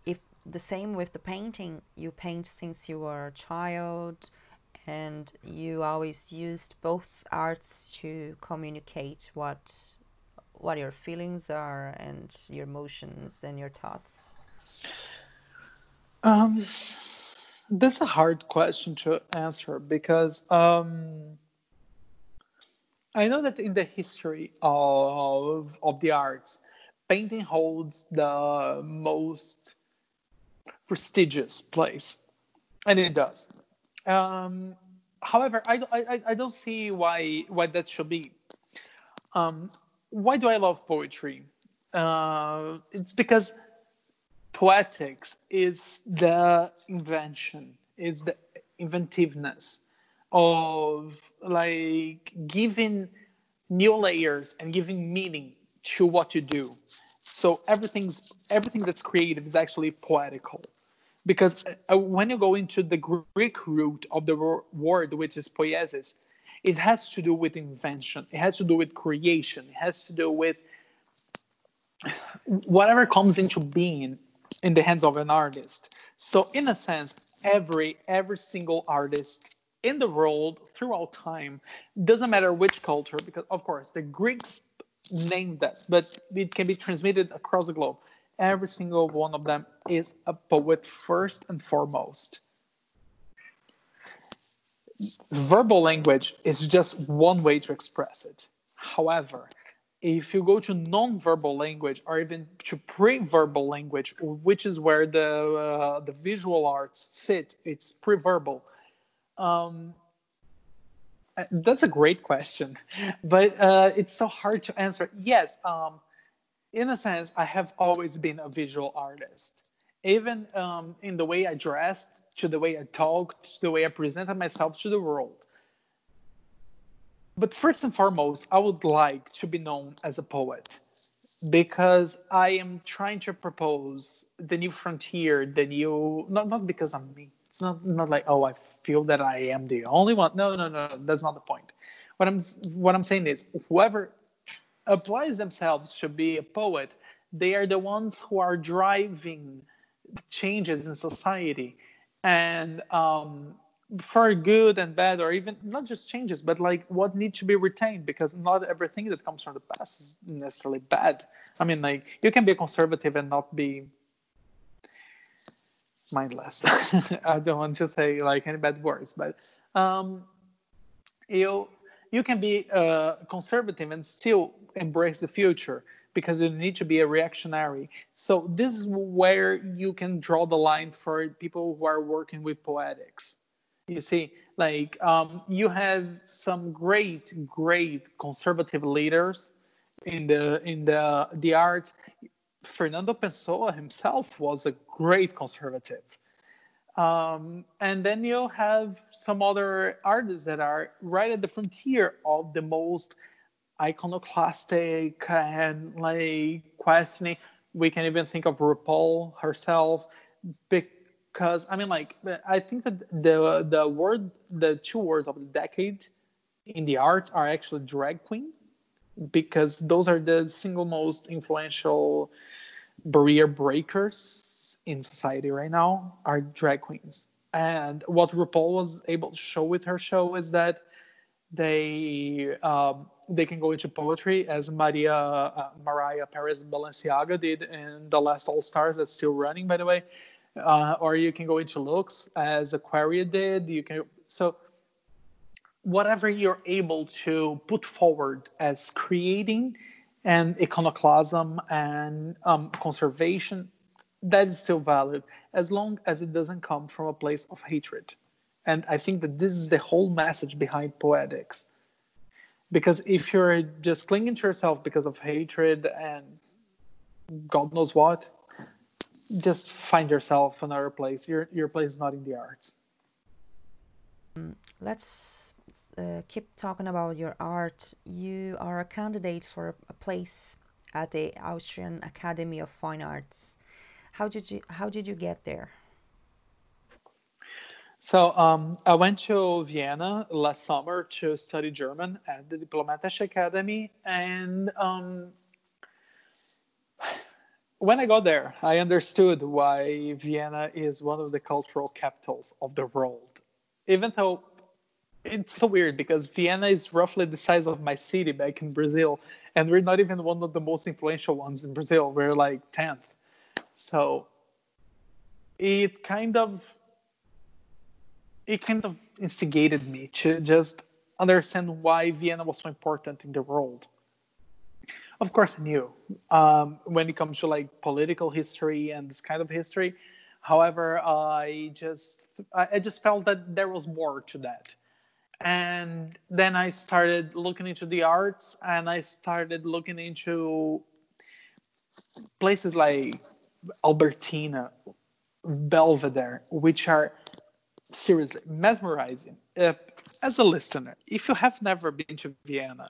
Speaker 1: if the same with the painting? You paint since you were a child, and you always used both arts to communicate what what your feelings are and your emotions and your thoughts.
Speaker 6: Um, that's a hard question to answer because um, I know that in the history of of the arts, painting holds the most prestigious place, and it does. Um, however, I, I, I don't see why why that should be. Um, why do I love poetry? Uh, it's because poetics is the invention, is the inventiveness of like giving new layers and giving meaning to what you do. So everything's everything that's creative is actually poetical, because uh, when you go into the Greek root of the word, which is poiesis, it has to do with invention. It has to do with creation. It has to do with whatever comes into being in the hands of an artist. So in a sense, every every single artist in the world throughout time doesn't matter which culture because of course the Greeks named that, but it can be transmitted across the globe. Every single one of them is a poet first and foremost. Verbal language is just one way to express it. However, if you go to non-verbal language or even to pre-verbal language, which is where the uh, the visual arts sit, it's pre-verbal. Um, uh, that's a great question, but uh, it's so hard to answer. Yes, um, in a sense, I have always been a visual artist, even um, in the way I dressed, to the way I talked, to the way I presented myself to the world but first and foremost, I would like to be known as a poet because I am trying to propose the new frontier, the new not not because I'm me. It's not not like oh I feel that I am the only one. No, no, no, that's not the point. What I'm what I'm saying is whoever applies themselves to be a poet, they are the ones who are driving changes in society, and um, for good and bad or even not just changes but like what needs to be retained because not everything that comes from the past is necessarily bad. I mean like you can be a conservative and not be mindless. I don't want to say like any bad words but um you you can be uh, conservative and still embrace the future because you need to be a reactionary. So this is where you can draw the line for people who are working with poetics you see, like um, you have some great, great conservative leaders in the in the the arts. Fernando Pessoa himself was a great conservative. Um, and then you have some other artists that are right at the frontier of the most iconoclastic and like questioning. We can even think of RuPaul herself, because I mean, like I think that the the word, the two words of the decade in the arts are actually drag queen, because those are the single most influential barrier breakers in society right now are drag queens. And what RuPaul was able to show with her show is that they um, they can go into poetry as Maria uh, Mariah Perez Balenciaga did in the last All Stars that's still running by the way uh, or you can go into looks as Aquaria did. You can so whatever you're able to put forward as creating and iconoclasm and um, conservation that is still valid as long as it doesn't come from a place of hatred. And i think that this is the whole message behind poetics. Because if you're just clinging to yourself because of hatred and god knows what just find yourself another place. Your your place is not in the arts.
Speaker 1: Let's uh, keep talking about your art. You are a candidate for a place at the austrian academy of fine arts. How did you how did you get there?
Speaker 6: So um, I went to Vienna last summer to study German at the Diplomatische Academy, and um, when I got there, I understood why Vienna is one of the cultural capitals of the world. Even though it's so weird because Vienna is roughly the size of my city back in Brazil, and we're not even one of the most influential ones in Brazil. We're like 10th. So it kind of it kind of instigated me to just understand why Vienna was so important in the world. Of course, I knew um, when it comes to like political history and this kind of history. However, I just I just felt that there was more to that. And then I started looking into the arts, and I started looking into places like Albertina, Belvedere, which are seriously mesmerizing. Uh, as a listener, if you have never been to Vienna,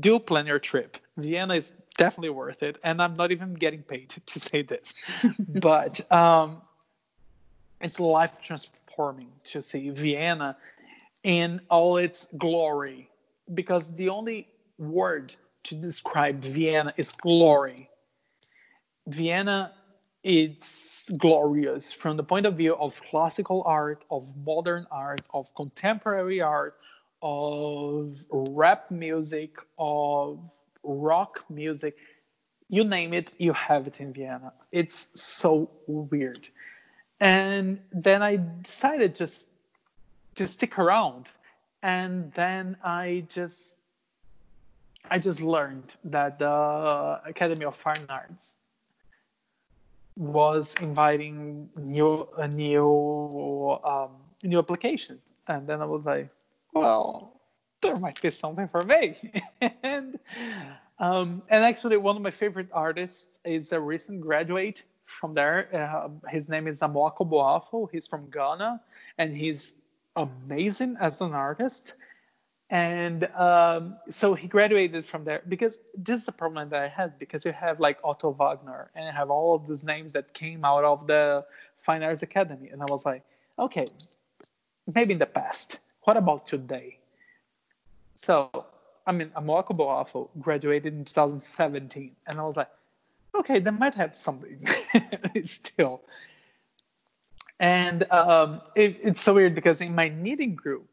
Speaker 6: do plan your trip. Vienna is definitely worth it, and I'm not even getting paid to say this, but um, it's life transforming to see Vienna in all its glory, because the only word to describe Vienna is glory. Vienna it's glorious from the point of view of classical art, of modern art, of contemporary art, of rap music, of rock music. You name it, you have it in Vienna. It's so weird. And then I decided just to stick around. And then I just I just learned that the Academy of Fine Arts was inviting new a new um, new application, and then I was like, well, there might be something for me. and um, and actually, one of my favorite artists is a recent graduate from there. Uh, his name is Amoako Boafo. He's from Ghana, and he's amazing as an artist and um, so he graduated from there because this is a problem that I had because you have like Otto Wagner and you have all of these names that came out of the Fine Arts Academy, and I was like, okay, maybe in the past. What about today? So, I mean, Amoako Boafo graduated in 2017, and I was like, okay, they might have something still. And um, it, it's so weird because in my knitting group,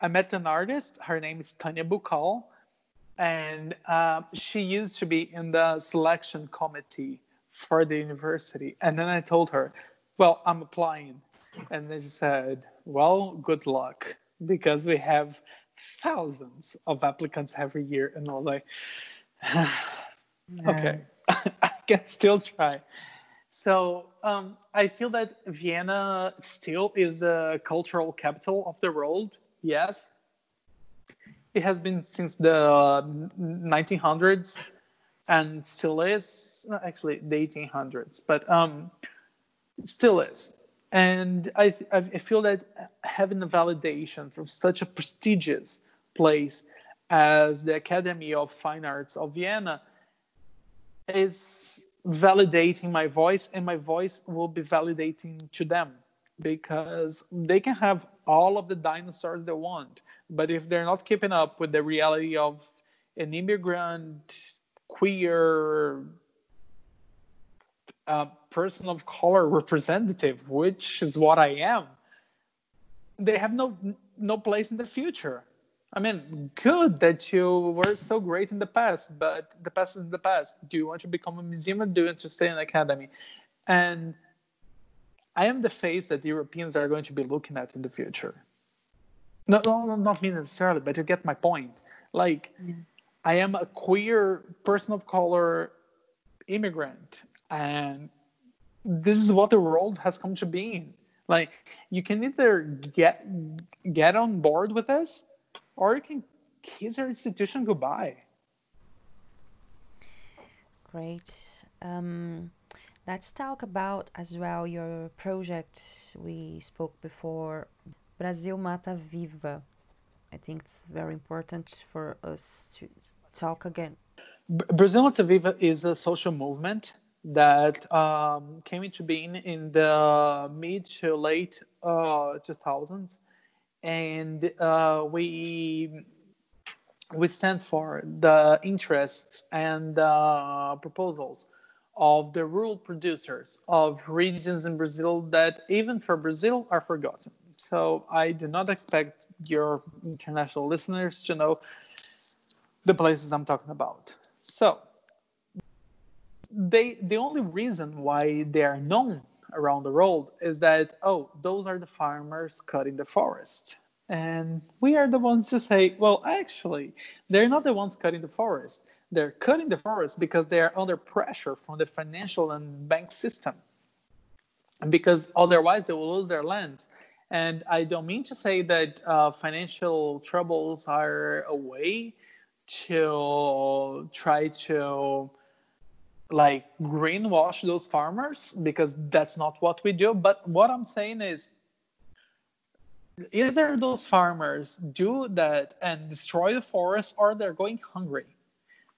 Speaker 6: I met an artist. Her name is Tanya Bukal, and uh, she used to be in the selection committee for the university. And then I told her, "Well, I'm applying," and then she said, "Well, good luck, because we have thousands of applicants every year." And was like, "Okay, I can still try." So um, I feel that Vienna still is a cultural capital of the world Yes. It has been since the 1900s. and still is actually the 1800s, but um, still is. And I, I feel that having a validation from such a prestigious place as the Academy of Fine Arts of Vienna is validating my voice, and my voice will be validating to them because they can have all of the dinosaurs they want, but if they're not keeping up with the reality of an immigrant, queer, uh, person of color representative, which is what I am, they have no no place in the future. I mean, good that you were so great in the past, but the past is the past. Do you want to become a museum or do you want to stay in an academy? And I am the face that Europeans are going to be looking at in the future. No, no not me necessarily, but you get my point. Like, yeah. I am a queer person of color immigrant, and this is what the world has come to be. Like, you can either get get on board with this, or you can kiss our institution goodbye.
Speaker 1: Great. Um, let's talk about as well your project we spoke before, Brazil Mata Viva. I think it's very important for us to talk again.
Speaker 6: Brazil Mata Viva is a social movement that um, came into being in the mid to late uh, 2000s and uh, we we stand for the interests and uh, proposals of the rural producers of regions in Brazil that even for Brazil are forgotten. So I do not expect your international listeners to know the places I'm talking about. So they the only reason why they are known around the world is that oh those are the farmers cutting the forest. And we are the ones to say well actually they're not the ones cutting the forest. They're cutting the forest because they are under pressure from the financial and bank system. And because otherwise they will lose their lands. And i don't mean to say that uh, financial troubles are a way to try to like greenwash those farmers because that's not what we do. But what I'm saying is either those farmers do that and destroy the forest or they're going hungry.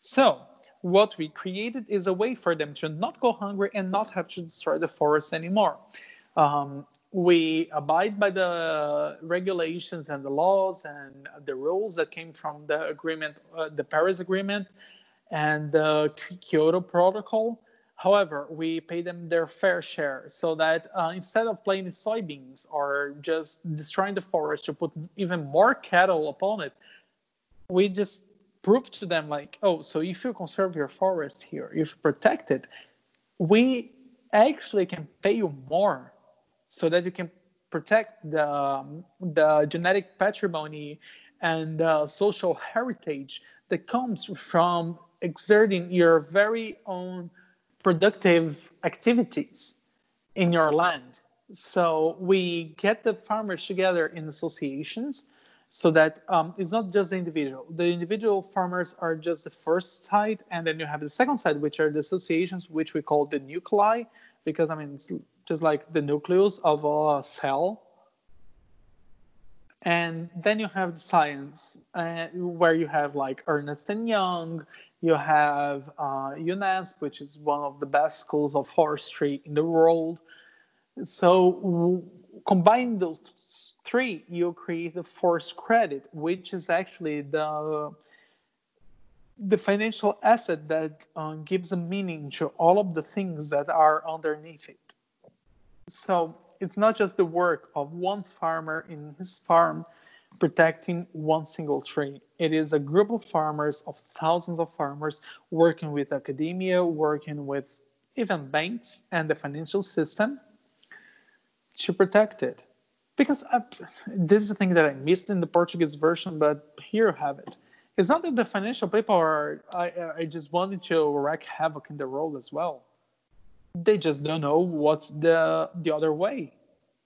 Speaker 6: So what we created is a way for them to not go hungry and not have to destroy the forest anymore. Um, we abide by the regulations and the laws and the rules that came from the agreement, uh, the Paris Agreement, and the Kyoto Protocol. However, we pay them their fair share so that uh, instead of planting soybeans or just destroying the forest to put even more cattle upon it, we just prove to them like, oh, so if you conserve your forest here, if you protect it, we actually can pay you more so that you can protect the, um, the genetic patrimony and uh, social heritage that comes from exerting your very own productive activities in your land. So we get the farmers together in associations so that um, it's not just the individual. The individual farmers are just the first side, and then you have the second side, which are the associations, which we call the nuclei, because I mean, it's just like the nucleus of a cell. And then you have the science, uh, where you have like Ernest and Young, you have uh, which is one of the best schools of forestry in the world. So w- combine those three, you create the forest credit, which is actually the the financial asset that uh, gives a meaning to all of the things that are underneath it. So it's not just the work of one farmer in his farm protecting one single tree. It is a group of farmers, of thousands of farmers, working with academia, working with even banks and the financial system to protect it. Because I, this is the thing that I missed in the Portuguese version, but here you have it. It's not that the financial people are, I, I just wanted to wreak havoc in the world as well. They just don't know what's the, the other way.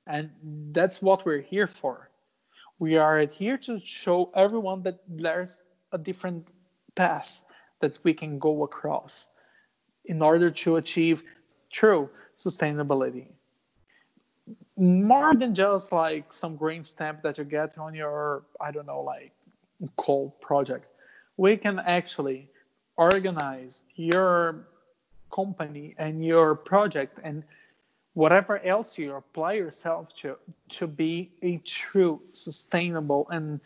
Speaker 6: And that's what we're here for we are here to show everyone that there's a different path that we can go across in order to achieve true sustainability. More than just like some green stamp that you get on your, I don't know, like coal project. We can actually organize your company and your project and whatever else you apply yourself to to be a true sustainable and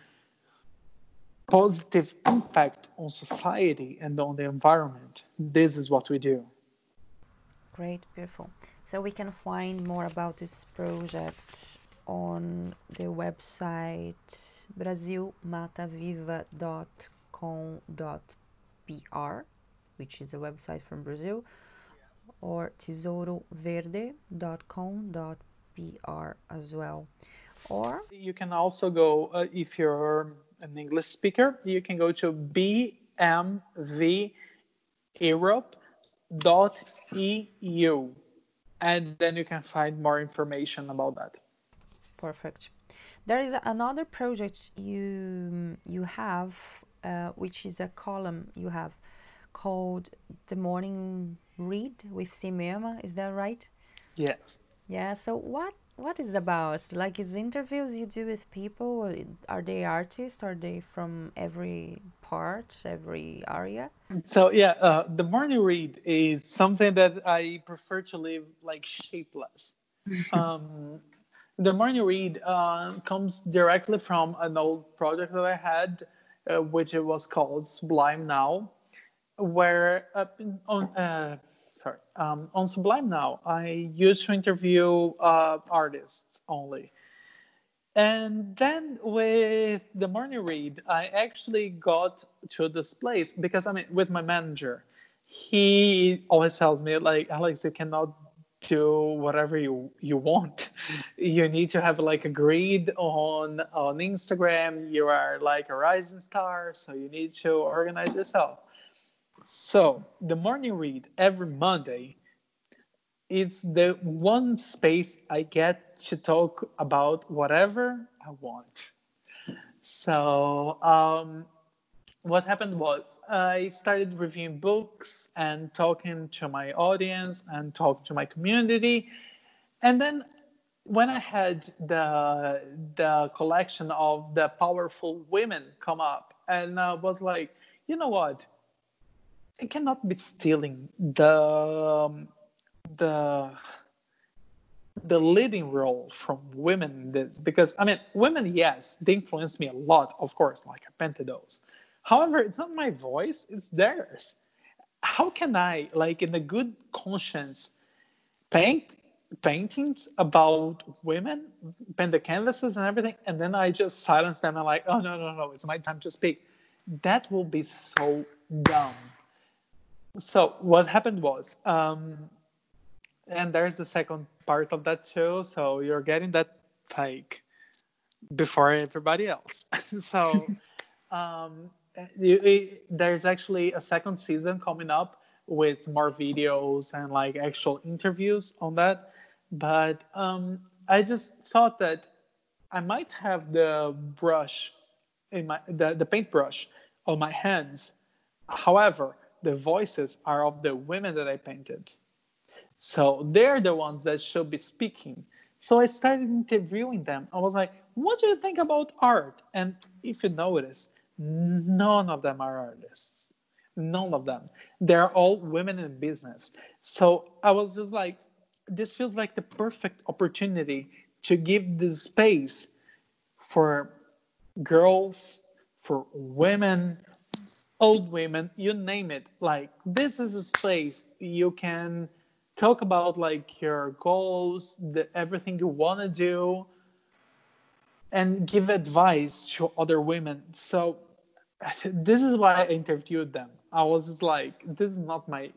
Speaker 6: positive impact on society and on the environment. This is what we do.
Speaker 1: Great, beautiful. So we can find more about this project on the website brasilmataviva.com.br, which is a website from Brazil, or tesouroverde.com.br as well. Or
Speaker 6: you can also go uh, if you're an english speaker you can go to bmveurope.eu and then you can find more information about that
Speaker 1: Perfect. There is another project you you have, uh, which is a column you have called the Morning Read with Simema. Is that right?
Speaker 6: yes
Speaker 1: Yeah. So what what is about? Like, is interviews you do with people? Are they artists? Are they from every part, every area?
Speaker 6: So yeah, uh, the morning read is something that I prefer to live like shapeless. um, the morning read uh, comes directly from an old project that I had, uh, which it was called Sublime Now, where on uh, sorry um, on Sublime Now I used to interview uh, artists only. And then with the morning read, I actually got to this place because I mean, with my manager, he always tells me like, Alex, you cannot do whatever you you want. You need to have like agreed on on Instagram. You are like a rising star, so you need to organize yourself. So the morning read every Monday it's the one space I get to talk about whatever I want. So, um, what happened was I started reviewing books and talking to my audience and talk to my community. And then when I had the the collection of the powerful women come up, and I was like, you know what? I cannot be stealing. The um, the the leading role from women this because I mean women yes they influence me a lot of course like I painted those however it's not my voice it's theirs. How can I like in a good conscience paint paintings about women paint the canvases and everything and then I just silence them and like oh no no no it's my time to speak. That will be so dumb so what happened was um, and there's the second part of that too. So you're getting that like before everybody else. So um you, it, there's actually a second season coming up with more videos and like actual interviews on that. But um i just thought that i might have the brush in my the, the paintbrush on my hands. However the voices are of the women that i painted so they're the ones that should be speaking. So I started interviewing them. I was like, what do you think about art? And if you notice, none of them are artists. None of them. They're all women in business. So I was just like, this feels like the perfect opportunity to give this space for girls, for women, old women, you name it. Like, this is a space you can talk about like your goals, the, everything you want to do, and give advice to other women. So this is why I interviewed them. I was just like, this is not my,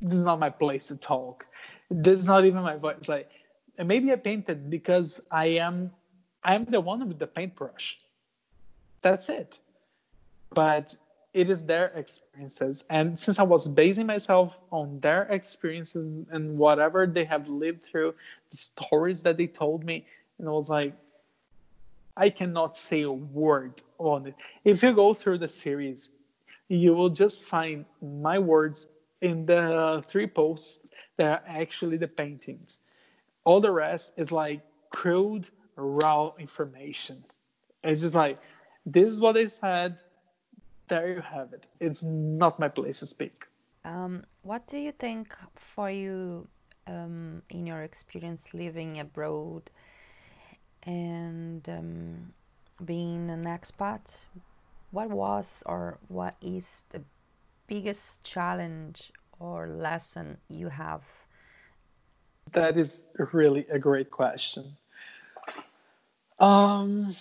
Speaker 6: this is not my place to talk. This is not even my voice. Like, maybe I painted because I am, I am the one with the paintbrush. That's it. But it is their experiences and since i was basing myself on their experiences and whatever they have lived through the stories that they told me and i was like i cannot say a word on it if you go through the series you will just find my words in the three posts that are actually the paintings. All the rest is like crude, raw information. It's just like, this is what they said. There you have it. It's not my place to speak.
Speaker 1: Um, what do you think for you um, in your experience living abroad and um, being an expat? What was or what is the biggest challenge or lesson you have?
Speaker 6: That is really a great question. Um,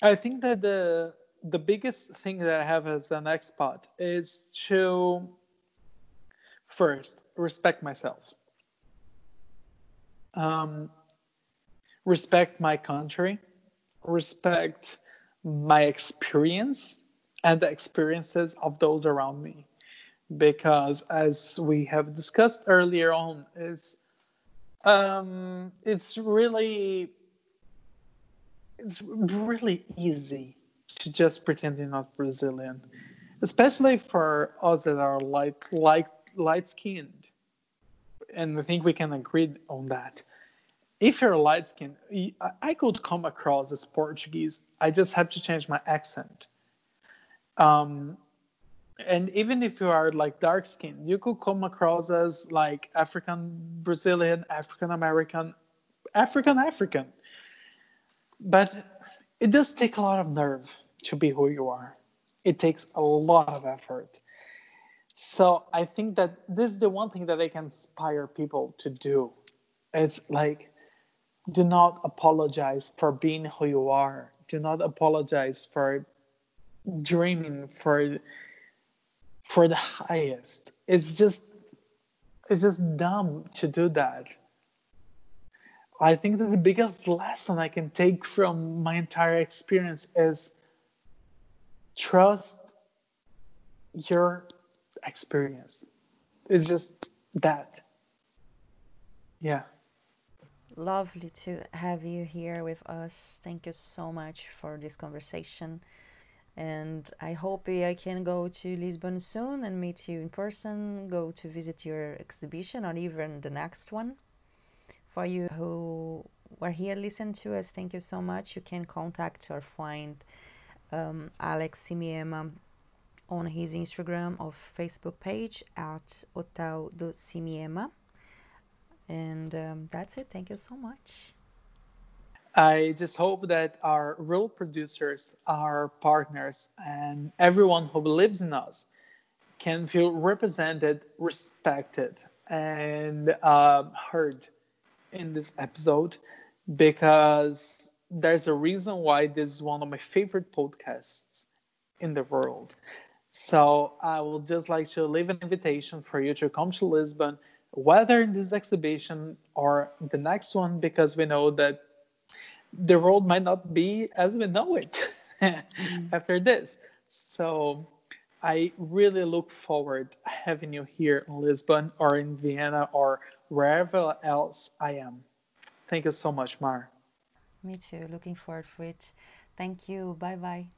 Speaker 6: I think that the the biggest thing that I have as an expat is to first respect myself, um, respect my country, respect my experience and the experiences of those around me. Because as we have discussed earlier on is um, it's really it's really easy to just pretend you're not Brazilian, especially for us that are light light light skinned, and I think we can agree on that. If you're light skinned, I could come across as Portuguese. I just have to change my accent. Um, and even if you are like dark skinned, you could come across as like African Brazilian, African American, African African. But it does take a lot of nerve to be who you are. It takes a lot of effort. So I think that this is the one thing that I can inspire people to do. It's like, do not apologize for being who you are. Do not apologize for dreaming for for the highest. It's just it's just dumb to do that. I think that the biggest lesson I can take from my entire experience is trust your experience. It's just that. Yeah.
Speaker 1: Lovely to have you here with us. Thank you so much for this conversation. And I hope I can go to Lisbon soon and meet you in person, go to visit your exhibition or even the next one. For you who were here, listen to us, thank you so much. You can contact or find um, Alex Simiema on his Instagram or Facebook page at Hotel do Simiema. And um, that's it. Thank you so much.
Speaker 6: I just hope that our real producers, our partners, and everyone who believes in us can feel represented, respected, and uh, heard in this episode because there's a reason why this is one of my favorite podcasts in the world. So I would just like to leave an invitation for you to come to Lisbon, whether in this exhibition or the next one, because we know that the world might not be as we know it mm-hmm. after this. So I really look forward to having you here in Lisbon or in Vienna or wherever else I am. Thank you so much, Mar.
Speaker 1: Me too. Looking forward for it. Thank you. Bye bye.